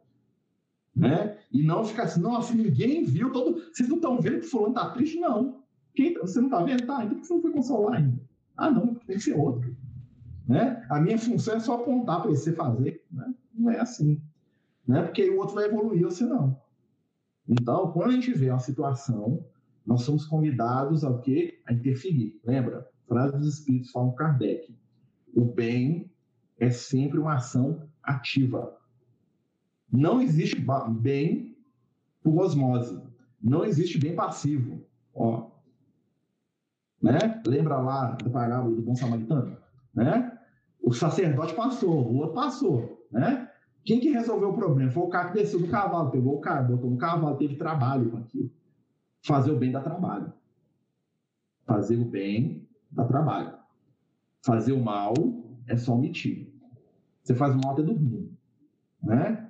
né? E não ficar assim, nossa, ninguém viu, todo... vocês não estão vendo que fulano tá triste? Não. Quem... Você não está vendo? Tá, então por que você não foi consolar ainda? Ah, não, tem que ser outro. Né? A minha função é só apontar para você fazer. Né? Não é assim. Né? Porque o outro vai evoluir, você não. Então, quando a gente vê uma situação, nós somos convidados ao quê? A interferir. Lembra? Frase dos Espíritos falam Kardec. O bem é sempre uma ação ativa. Não existe bem por osmose. Não existe bem passivo. Ó. Né? Lembra lá da parábola do bom samaritano? Né? O sacerdote passou, o outro passou. Né? Quem que resolveu o problema? Foi o cara que desceu do cavalo, pegou o cara, botou no cavalo, teve trabalho com aquilo. Fazer o bem dá trabalho. Fazer o bem dá trabalho. Fazer o mal é só omitir. Você faz o mal até dormindo. Né?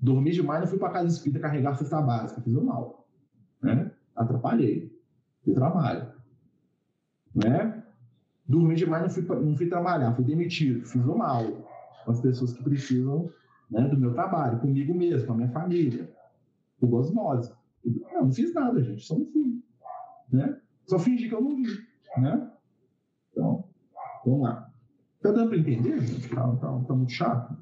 Dormi demais, não fui para casa espírita carregar a cesta básica, fiz o mal. Né? Atrapalhei. Fiz trabalho. Né? Dormi demais, não fui, não fui trabalhar, fui demitido, fiz o mal. Com as pessoas que precisam né, do meu trabalho, comigo mesmo, com a minha família. Por osmose. Não, não fiz nada, gente, só não fui. Né? Só fingi que eu não vi. Né? Então, vamos lá. Tá dando para entender, gente? Tá, tá, tá muito chato?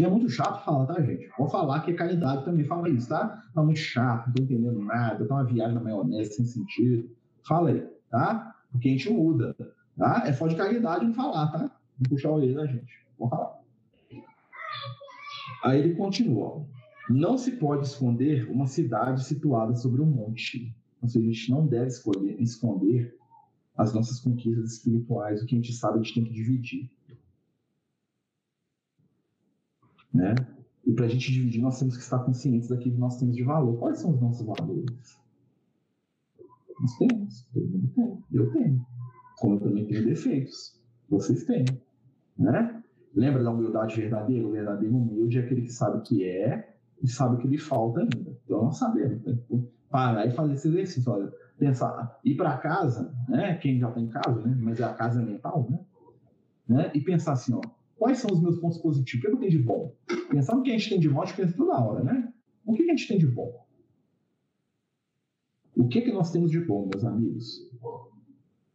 É muito chato falar, tá, gente? Vou falar que a caridade também fala isso, tá? Tá muito chato, não tô entendendo nada, tá uma viagem na maionese sem sentido. Fala aí, tá? Porque a gente muda, tá? É só de caridade não falar, tá? Vamos puxar a orelha da gente. Vamos falar. Aí ele continua. Não se pode esconder uma cidade situada sobre um monte. Ou seja, a gente não deve escolher, esconder as nossas conquistas espirituais. O que a gente sabe, a gente tem que dividir. Né? E para a gente dividir, nós temos que estar conscientes daquilo que nós temos de valor. Quais são os nossos valores? Nós temos, todo mundo tem, eu tenho. Como eu também tenho defeitos, vocês têm. Né? Lembra da humildade verdadeira? O verdadeiro humilde é aquele que sabe o que é e sabe o que lhe falta ainda. Então nós sabemos. Né? Parar e fazer esse exercício. Olha, pensar, ir para casa, né? quem já tem casa, né? mas é a casa mental, né? né? e pensar assim, ó, Quais são os meus pontos positivos? O que eu tenho de bom? Pensar no que a gente tem de bom, a gente pensa toda hora, né? O que a gente tem de bom? O que, que nós temos de bom, meus amigos?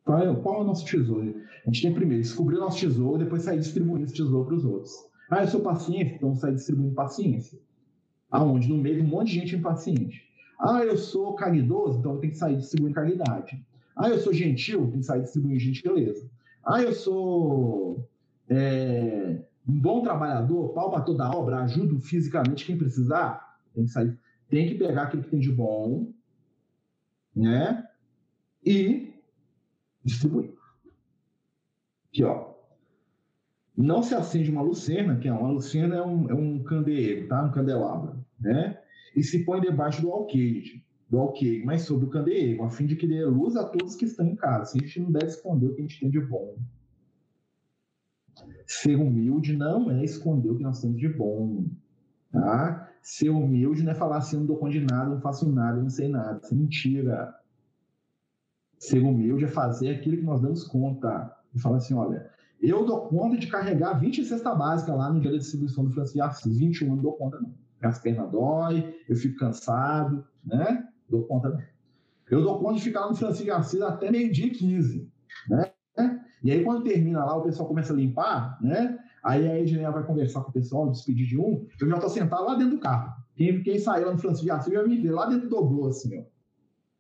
Qual é, qual é o nosso tesouro? A gente tem primeiro descobrir o nosso tesouro, depois sair distribuindo esse tesouro para os outros. Ah, eu sou paciente, então sair distribuindo paciência. Aonde? No meio de um monte de gente impaciente. Ah, eu sou caridoso, então tenho que sair distribuindo caridade. Ah, eu sou gentil, tenho que sair distribuindo gentileza. Ah, eu sou é, um bom trabalhador, pau para toda obra, ajuda fisicamente quem precisar, tem que sair, tem que pegar aquilo que tem de bom, né? E distribuir. Aqui, ó. Não se acende uma lucerna, que é uma lucerna é um, é um candeeiro, tá? Um candelabro, né? E se põe debaixo do alqueire, do alqueire, mas sobre o candeeiro, a fim de que dê luz a todos que estão em casa. A gente não deve esconder o que a gente tem de bom. Ser humilde não é esconder o que nós temos de bom. Tá? Ser humilde não é falar assim, não dou conta de nada, não faço nada, não sei nada. Isso é mentira. Ser humilde é fazer aquilo que nós damos conta. E falar assim, olha, eu dou conta de carregar 20 cesta básica lá no dia da distribuição do Francisco Assis. 21 não dou conta, não. As pernas dói, eu fico cansado, né? Dou conta, não. Eu dou conta de ficar lá no Francisco Assis até meio-dia e 15, né? E aí, quando termina lá, o pessoal começa a limpar, né? Aí a Edneia vai conversar com o pessoal, despedir de um, eu já estou sentado lá dentro do carro. Quem, quem saiu lá no Francisco de Assis vai me ver lá dentro do doblô, assim, ó,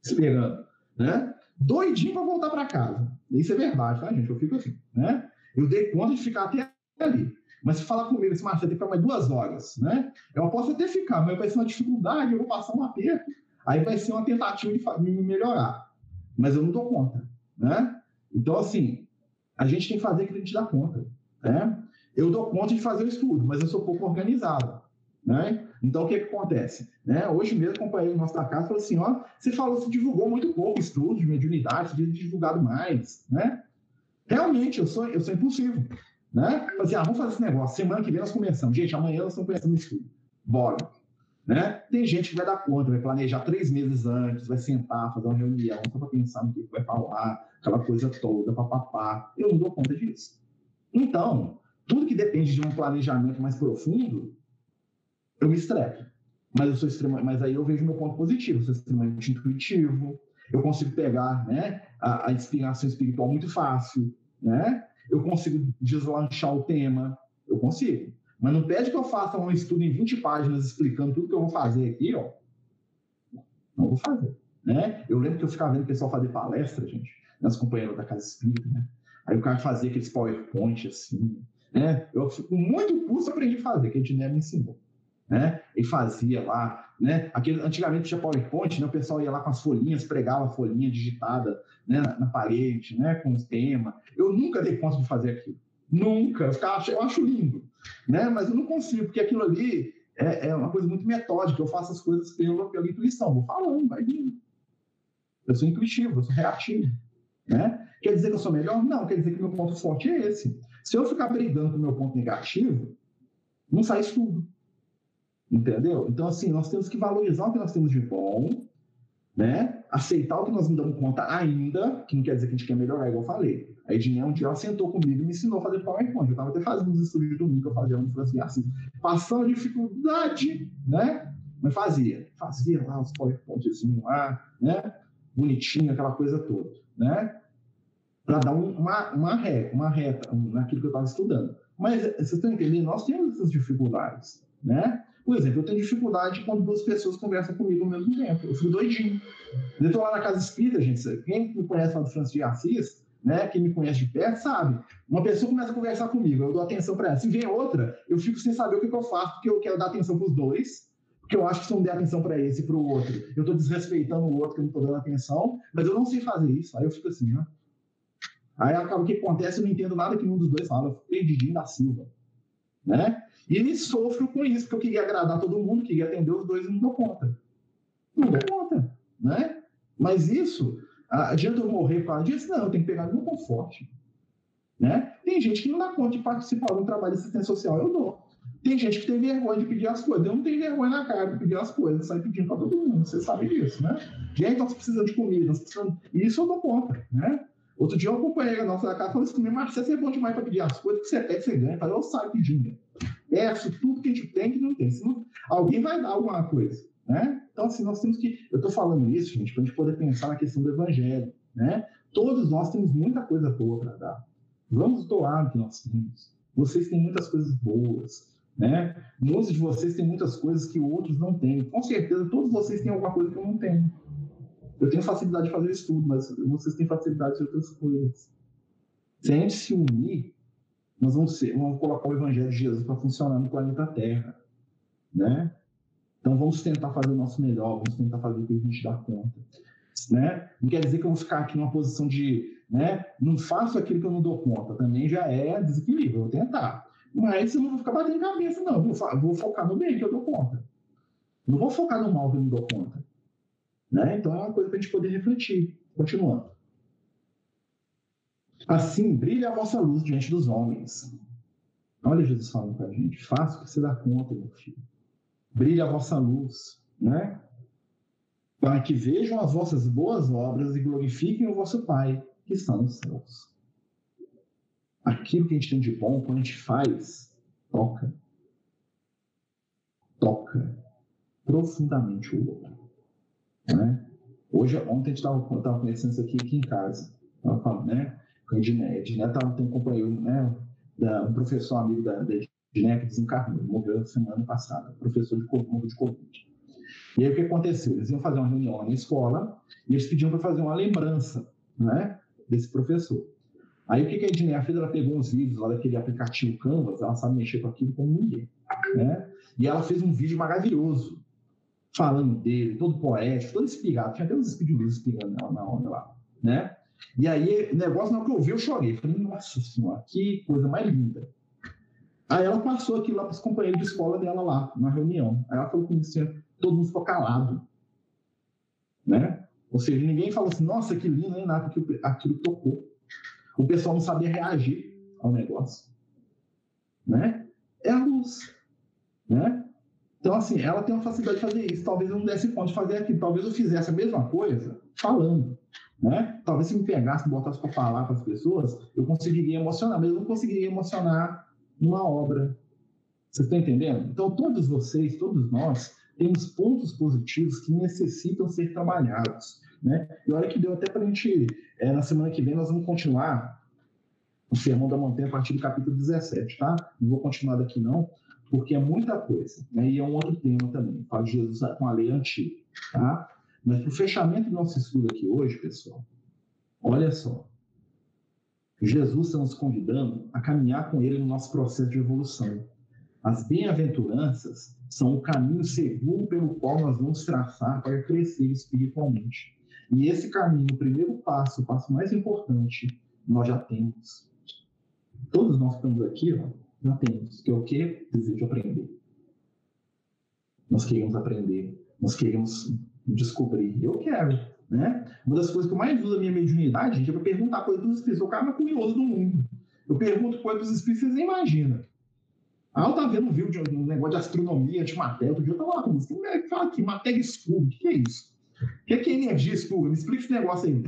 esperando, né? Doidinho para voltar para casa. Isso é verdade, tá, gente? Eu fico assim, né? Eu dei conta de ficar até ali. Mas se falar comigo, esse Marcelo tem que ficar mais duas horas, né? Eu posso até ficar, mas vai ser uma dificuldade, eu vou passar um aperto, aí vai ser uma tentativa de me melhorar. Mas eu não dou conta, né? Então, assim, a gente tem que fazer que a gente dá conta. Né? Eu dou conta de fazer o estudo, mas eu sou pouco organizado. Né? Então, o que, que acontece? Né? Hoje mesmo, o companheiro nosso da casa falou assim: ó, você falou, você divulgou muito pouco estudo de mediunidade, você devia ter divulgado mais. Né? Realmente, eu sou, eu sou impulsivo. Né? Falei assim, ah, vamos fazer esse negócio. Semana que vem nós começamos. Gente, amanhã nós estamos pensando no estudo. Bora. Né? Tem gente que vai dar conta, vai planejar três meses antes, vai sentar, fazer uma reunião só para pensar no que vai falar, aquela coisa toda, papapá. Eu não dou conta disso. Então, tudo que depende de um planejamento mais profundo, eu me estrepo. Mas eu sou extrema, mas aí eu vejo meu ponto positivo, eu sou extremamente intuitivo, eu consigo pegar né, a, a inspiração espiritual muito fácil, né? Eu consigo deslanchar o tema, eu consigo. Mas não pede que eu faça um estudo em 20 páginas explicando tudo que eu vou fazer aqui, ó. Não vou fazer. Né? Eu lembro que eu ficava vendo o pessoal fazer palestra, gente, nas companheiras da Casa Espírita, né? Aí o cara fazia aqueles PowerPoint assim, né? Eu, com muito curso, aprendi a fazer, que a gente me ensinou. Né? E fazia lá, né? Aquele, antigamente tinha PowerPoint, né? O pessoal ia lá com as folhinhas, pregava a folhinha digitada né? na, na parede, né? Com os temas. Eu nunca dei conta de fazer aquilo. Nunca. Eu, ficava, eu acho lindo né? Mas eu não consigo, porque aquilo ali é, é uma coisa muito metódica. Eu faço as coisas pela, pela intuição, vou falando, vai vindo. Eu sou intuitivo, eu sou reativo, né? Quer dizer que eu sou melhor? Não, quer dizer que meu ponto forte é esse. Se eu ficar brigando com meu ponto negativo, não sai tudo. Entendeu? Então, assim, nós temos que valorizar o que nós temos de bom, né? Aceitar o que nós não damos conta ainda, que não quer dizer que a gente quer melhorar, igual eu falei. A Edinha um dia ela sentou comigo e me ensinou a fazer PowerPoint. Eu estava até fazendo os estudos de domingo que eu fazia no assim, assim, passando dificuldade, né? Mas fazia, fazia lá os PowerPoints lá, né? Bonitinho, aquela coisa toda, né? Para dar um, uma, uma reta, uma reta naquilo que eu estava estudando. Mas vocês estão entendendo? Nós temos essas dificuldades, né? Por exemplo, eu tenho dificuldade quando duas pessoas conversam comigo ao mesmo tempo. Eu fico doidinho. Eu estou lá na casa espírita, gente. Quem me conhece lá do Francisco de Assis né? Quem me conhece de perto sabe. Uma pessoa começa a conversar comigo, eu dou atenção para ela. Se vem outra, eu fico sem saber o que, que eu faço, porque eu quero dar atenção para os dois, porque eu acho que se eu não der atenção para esse e para o outro, eu estou desrespeitando o outro que eu não estou dando atenção, mas eu não sei fazer isso. Aí eu fico assim, né? Aí acaba o que acontece, eu não entendo nada que nenhum dos dois fala, eu fico da Silva, né? E sofro com isso, porque eu queria agradar todo mundo, queria atender os dois e não dou conta. Não dou conta, né? Mas isso, adianta eu morrer para disso? Não, eu tenho que pegar no conforto. Né? Tem gente que não dá conta de participar do trabalho de assistência social, eu dou. Tem gente que tem vergonha de pedir as coisas. Eu não tenho vergonha na cara de pedir as coisas, sai pedindo para todo mundo, você sabe disso, né? Gente, nós precisamos de comida, nós precisamos... Isso eu dou conta, né? Outro dia eu acompanhei a nossa casa e falei assim, mas você é bom demais para pedir as coisas, que você pede, você ganha. Eu saio pedindo. Peço tudo que a gente tem que não tem. Senão, alguém vai dar alguma coisa. Né? Então, assim, nós temos que. Eu estou falando isso, gente, para a gente poder pensar na questão do evangelho. Né? Todos nós temos muita coisa boa para dar. Vamos doar o que nós temos. Vocês têm muitas coisas boas. Né? Muitos de vocês têm muitas coisas que outros não têm. Com certeza, todos vocês têm alguma coisa que eu não tenho. Eu tenho facilidade de fazer estudo, mas vocês têm facilidade de outras coisas. Se a gente se unir, nós vamos, ser, vamos colocar o Evangelho de Jesus para funcionar no planeta Terra. Né? Então vamos tentar fazer o nosso melhor, vamos tentar fazer o que a gente dá conta. Né? Não quer dizer que eu vou ficar aqui numa posição de né, não faço aquilo que eu não dou conta, também já é desequilíbrio, eu vou tentar. Mas eu não vou ficar batendo cabeça, não, vou, vou focar no bem que eu dou conta. Não vou focar no mal que eu não dou conta. Né? Então é uma coisa para a gente poder refletir. Continuando. Assim brilha a vossa luz diante dos homens. Olha Jesus falando para a gente: faça o que você dá conta, meu filho brilhe a vossa luz, né? Para que vejam as vossas boas obras e glorifiquem o vosso Pai que está nos céus. Aquilo que a gente tem de bom, quando a gente faz, toca. Toca profundamente o outro. Né? Hoje, ontem a gente estava conhecendo isso aqui, aqui em casa. Estava falando, né? Edné. Edné tava, tem um companheiro, né? Da, um professor amigo da, da né, que desencarnou, morreu na semana passada, professor de Covid, de Covid. E aí o que aconteceu? Eles iam fazer uma reunião na escola e eles pediam para fazer uma lembrança né, desse professor. Aí o que, que a Edneia fez? Ela pegou uns vídeos lá daquele aplicativo Canvas, ela sabe mexer com aquilo como ninguém. Né? E ela fez um vídeo maravilhoso, falando dele, todo poético, todo inspirado. Tinha até uns espíritos inspirando ela na onda lá. Né? E aí, o negócio, hora que eu ouvi, eu chorei. Falei, nossa senhora, que coisa mais linda. Aí ela passou aquilo lá para os companheiros de escola dela lá, na reunião. Aí ela falou com isso, todo mundo ficou calado. Né? Ou seja, ninguém falou assim, nossa, que lindo, nem nada, porque aquilo tocou. O pessoal não sabia reagir ao negócio. Né? É a luz. Né? Então, assim, ela tem uma facilidade de fazer isso. Talvez eu não desse conta de fazer aquilo. Talvez eu fizesse a mesma coisa falando. Né? Talvez se me pegasse e botasse para falar para as pessoas, eu conseguiria emocionar, mas eu não conseguiria emocionar numa obra. Vocês estão entendendo? Então, todos vocês, todos nós, temos pontos positivos que necessitam ser trabalhados. Né? E olha que deu até para a gente, é, na semana que vem, nós vamos continuar o Sermão da Montanha a partir do capítulo 17, tá? Não vou continuar daqui não, porque é muita coisa. Né? E é um outro tema também, fala Jesus com a lei antiga, tá? Mas o fechamento do nosso estudo aqui hoje, pessoal, olha só. Jesus está nos convidando a caminhar com Ele no nosso processo de evolução. As bem-aventuranças são o caminho seguro pelo qual nós vamos traçar para crescer espiritualmente. E esse caminho, o primeiro passo, o passo mais importante, nós já temos. Todos nós estamos aqui, ó, já temos, que é o que? Desejo aprender. Nós queremos aprender, nós queremos descobrir. Eu quero. Né? Uma das coisas que eu mais uso a minha mediunidade, gente, é para perguntar coisas dos espíritos. O cara mais curioso do mundo. Eu pergunto coisas dos espíritos, vocês nem imaginam. Ah, eu estava vendo um vídeo de um negócio de astronomia, de matéria. Outro dia eu estava lá que fala aqui, matéria escura. O que é isso? O que é, que é energia escura? Me explica esse negócio aí.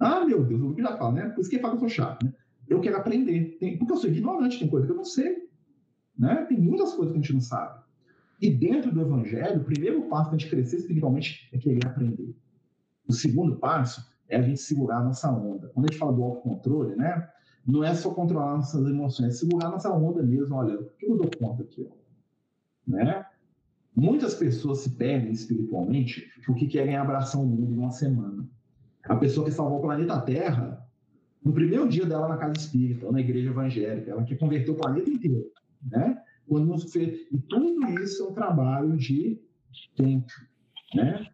Ah, meu Deus, que já fala, né? Por isso que fala que eu sou chato, né? Eu quero aprender. Tem, porque eu sou ignorante, tem coisa que eu não sei. Né? Tem muitas coisas que a gente não sabe. E dentro do evangelho, o primeiro passo para a gente crescer espiritualmente é querer aprender. O segundo passo é a gente segurar a nossa onda. Quando a gente fala do autocontrole, né? Não é só controlar nossas emoções, é segurar nossa onda mesmo. Olha, o que eu dou conta aqui? Ó? Né? Muitas pessoas se perdem espiritualmente porque querem abraçar o mundo em uma semana. A pessoa que salvou o planeta Terra no primeiro dia dela na casa espírita, ou na igreja evangélica, ela que converteu o planeta inteiro, né? Quando nos fez... E tudo isso é um trabalho de tempo, né?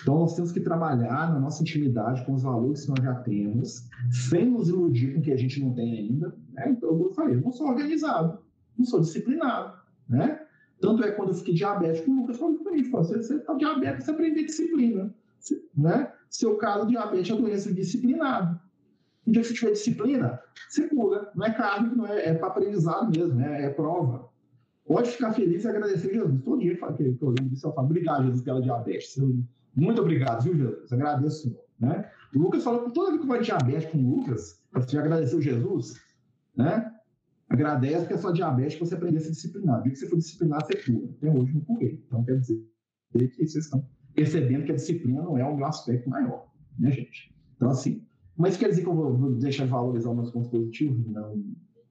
Então, nós temos que trabalhar na nossa intimidade com os valores que nós já temos, sem nos iludir com o que a gente não tem ainda. Né? Então, eu falei, eu não sou organizado, não sou disciplinado. Né? Tanto é quando eu fiquei diabético, o Lucas falou para mim, você está diabético, você aprender disciplina. Né? Seu caso, diabetes é doença disciplinado. Um dia que você tiver disciplina, você cura. Não é carne, não é, é para aprendizado mesmo, é, é, prova. Pode ficar feliz e agradecer Jesus. Todo dia que eu lembro disso, eu falo, obrigado, Jesus, pela diabetes. Muito obrigado, viu, Jesus? Agradeço, Senhor. Né? O Lucas falou que toda vez que vai diabetes com o Lucas, você agradeceu Jesus, né? Agradece que a sua diabetes você aprender a se disciplinar. Viu que você for disciplinado, você cura. Até hoje não curei. Então quer dizer que vocês estão percebendo que a disciplina não é meu aspecto maior, né, gente? Então, assim, mas quer dizer que eu vou, deixar de valorizar meus pontos positivos? Não.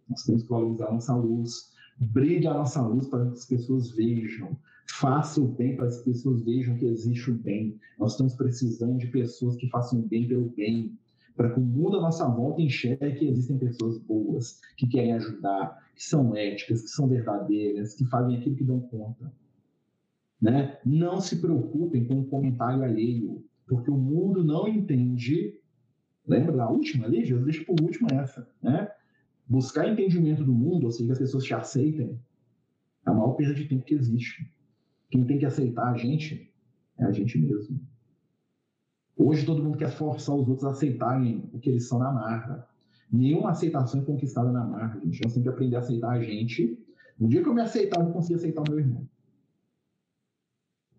Nós temos que valorizar nossa luz. Brilhe a nossa luz para que as pessoas vejam. Faça o bem para que as pessoas vejam que existe o bem. Nós estamos precisando de pessoas que façam o bem pelo bem para que o mundo à nossa volta enxergue que existem pessoas boas, que querem ajudar, que são éticas, que são verdadeiras, que fazem aquilo que dão conta. Né? Não se preocupem com o comentário alheio, porque o mundo não entende. Lembra da última ali? Jesus deixa por última essa. Né? Buscar entendimento do mundo, ou seja, que as pessoas te aceitem, é a maior perda de tempo que existe. Quem tem que aceitar a gente é a gente mesmo. Hoje todo mundo quer forçar os outros a aceitarem o que eles são na marra. Nenhuma aceitação é conquistada na marra, gente. Nós que aprender a aceitar a gente. No dia que eu me aceitar, eu vou conseguir aceitar o meu irmão.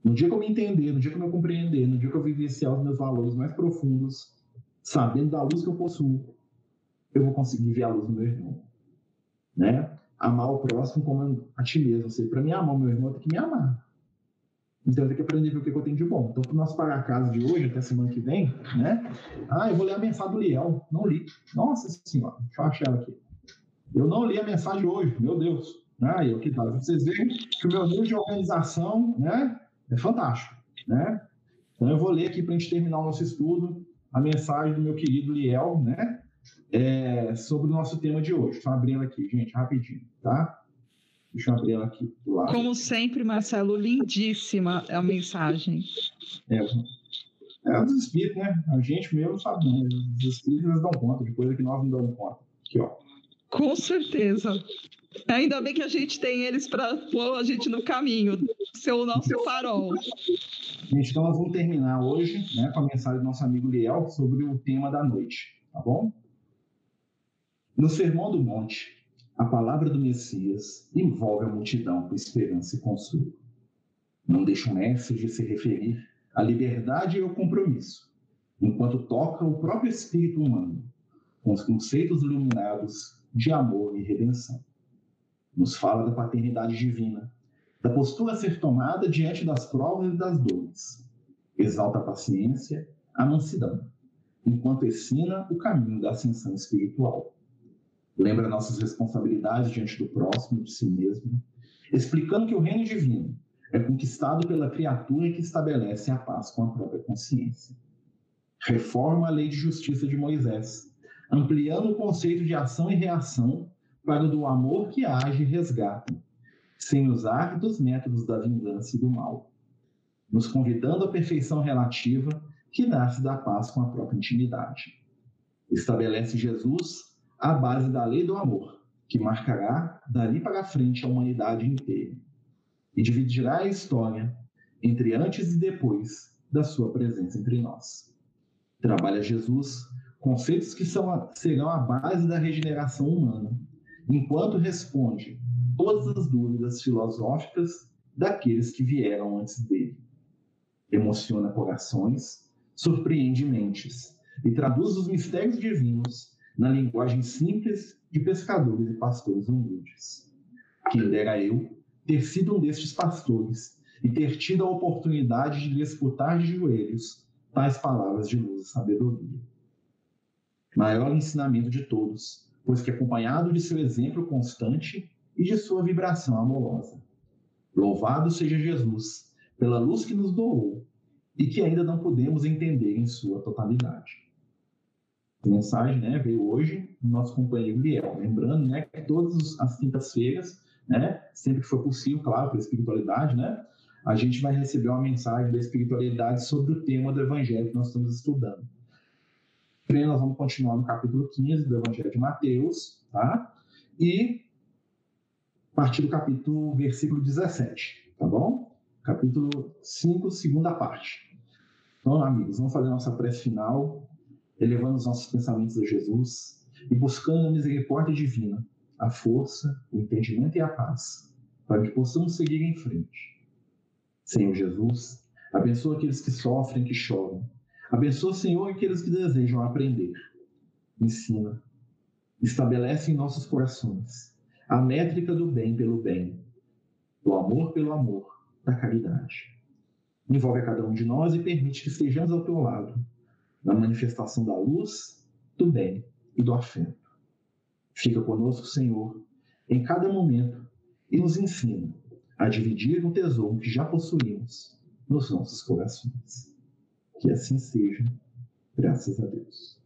No dia que eu me entender, no dia que eu me compreender, no dia que eu vivenciar os meus valores mais profundos, sabendo da luz que eu possuo, eu vou conseguir ver a luz do meu irmão. Né? Amar o próximo como a ti mesmo. Ou seja, para mim amar o meu irmão, eu tenho que me amar. Então eu tenho que aprender a o que eu tenho de bom. Então, para nosso pagar casa de hoje, até semana que vem, né? Ah, eu vou ler a mensagem do Liel. Não li. Nossa senhora, deixa eu achar ela aqui. Eu não li a mensagem hoje, meu Deus. Ah, eu que tal? Vocês veem que o meu nível de organização né, é fantástico. Né? Então eu vou ler aqui para a gente terminar o nosso estudo a mensagem do meu querido Liel, né? É, sobre o nosso tema de hoje. Estou abrindo aqui, gente, rapidinho, tá? Deixa eu abrir ela aqui do lado. Como sempre, Marcelo, lindíssima a mensagem. É, é dos espíritos, né? A gente mesmo sabe, né? Os espíritos dão conta de coisa que nós não damos conta. Aqui, ó. Com certeza. Ainda bem que a gente tem eles para pôr a gente no caminho, ser o nosso farol. Gente, então nós vamos terminar hoje né, com a mensagem do nosso amigo Liel sobre o tema da noite, tá bom? No Sermão do Monte, a palavra do Messias envolve a multidão com esperança e consolo. Não deixa o mestre de se referir à liberdade e ao compromisso, enquanto toca o próprio espírito humano com os conceitos iluminados de amor e redenção. Nos fala da paternidade divina, da postura a ser tomada diante das provas e das dores. Exalta a paciência, a mansidão, enquanto ensina o caminho da ascensão espiritual lembra nossas responsabilidades diante do próximo, de si mesmo, explicando que o reino divino é conquistado pela criatura que estabelece a paz com a própria consciência. Reforma a lei de justiça de Moisés, ampliando o conceito de ação e reação para o do amor que age e resgata, sem usar dos métodos da vingança e do mal, nos convidando à perfeição relativa que nasce da paz com a própria intimidade. Estabelece Jesus à base da lei do amor, que marcará dali para frente a humanidade inteira e dividirá a história entre antes e depois da sua presença entre nós. Trabalha Jesus conceitos que são a, serão a base da regeneração humana, enquanto responde todas as dúvidas filosóficas daqueles que vieram antes dele. Emociona corações, surpreende mentes e traduz os mistérios divinos na linguagem simples de pescadores e pastores humildes. Quem dera eu ter sido um destes pastores e ter tido a oportunidade de disputar de joelhos tais palavras de luz e sabedoria. Maior ensinamento de todos, pois que acompanhado de seu exemplo constante e de sua vibração amorosa. Louvado seja Jesus pela luz que nos doou e que ainda não podemos entender em sua totalidade. Mensagem né, veio hoje do nosso companheiro Biel. Lembrando né, que todas as quintas-feiras, né, sempre que for possível, claro, pela espiritualidade, né, a gente vai receber uma mensagem da espiritualidade sobre o tema do evangelho que nós estamos estudando. Primeiro, nós vamos continuar no capítulo 15 do evangelho de Mateus, tá? E partir do capítulo, versículo 17, tá bom? Capítulo 5, segunda parte. Então, amigos, vamos fazer nossa prece final, elevando os nossos pensamentos a Jesus e buscando a misericórdia divina, a força, o entendimento e a paz, para que possamos seguir em frente Senhor Jesus, abençoa aqueles que sofrem, que choram. Abençoa, Senhor, aqueles que desejam aprender. Ensina. Estabelece em nossos corações a métrica do bem pelo bem, do amor pelo amor, da caridade. Envolve a cada um de nós e permite que estejamos ao teu lado, na manifestação da luz, do bem e do afeto. Fica conosco, Senhor, em cada momento e nos ensina a dividir o tesouro que já possuímos nos nossos corações. Que assim seja, graças a Deus.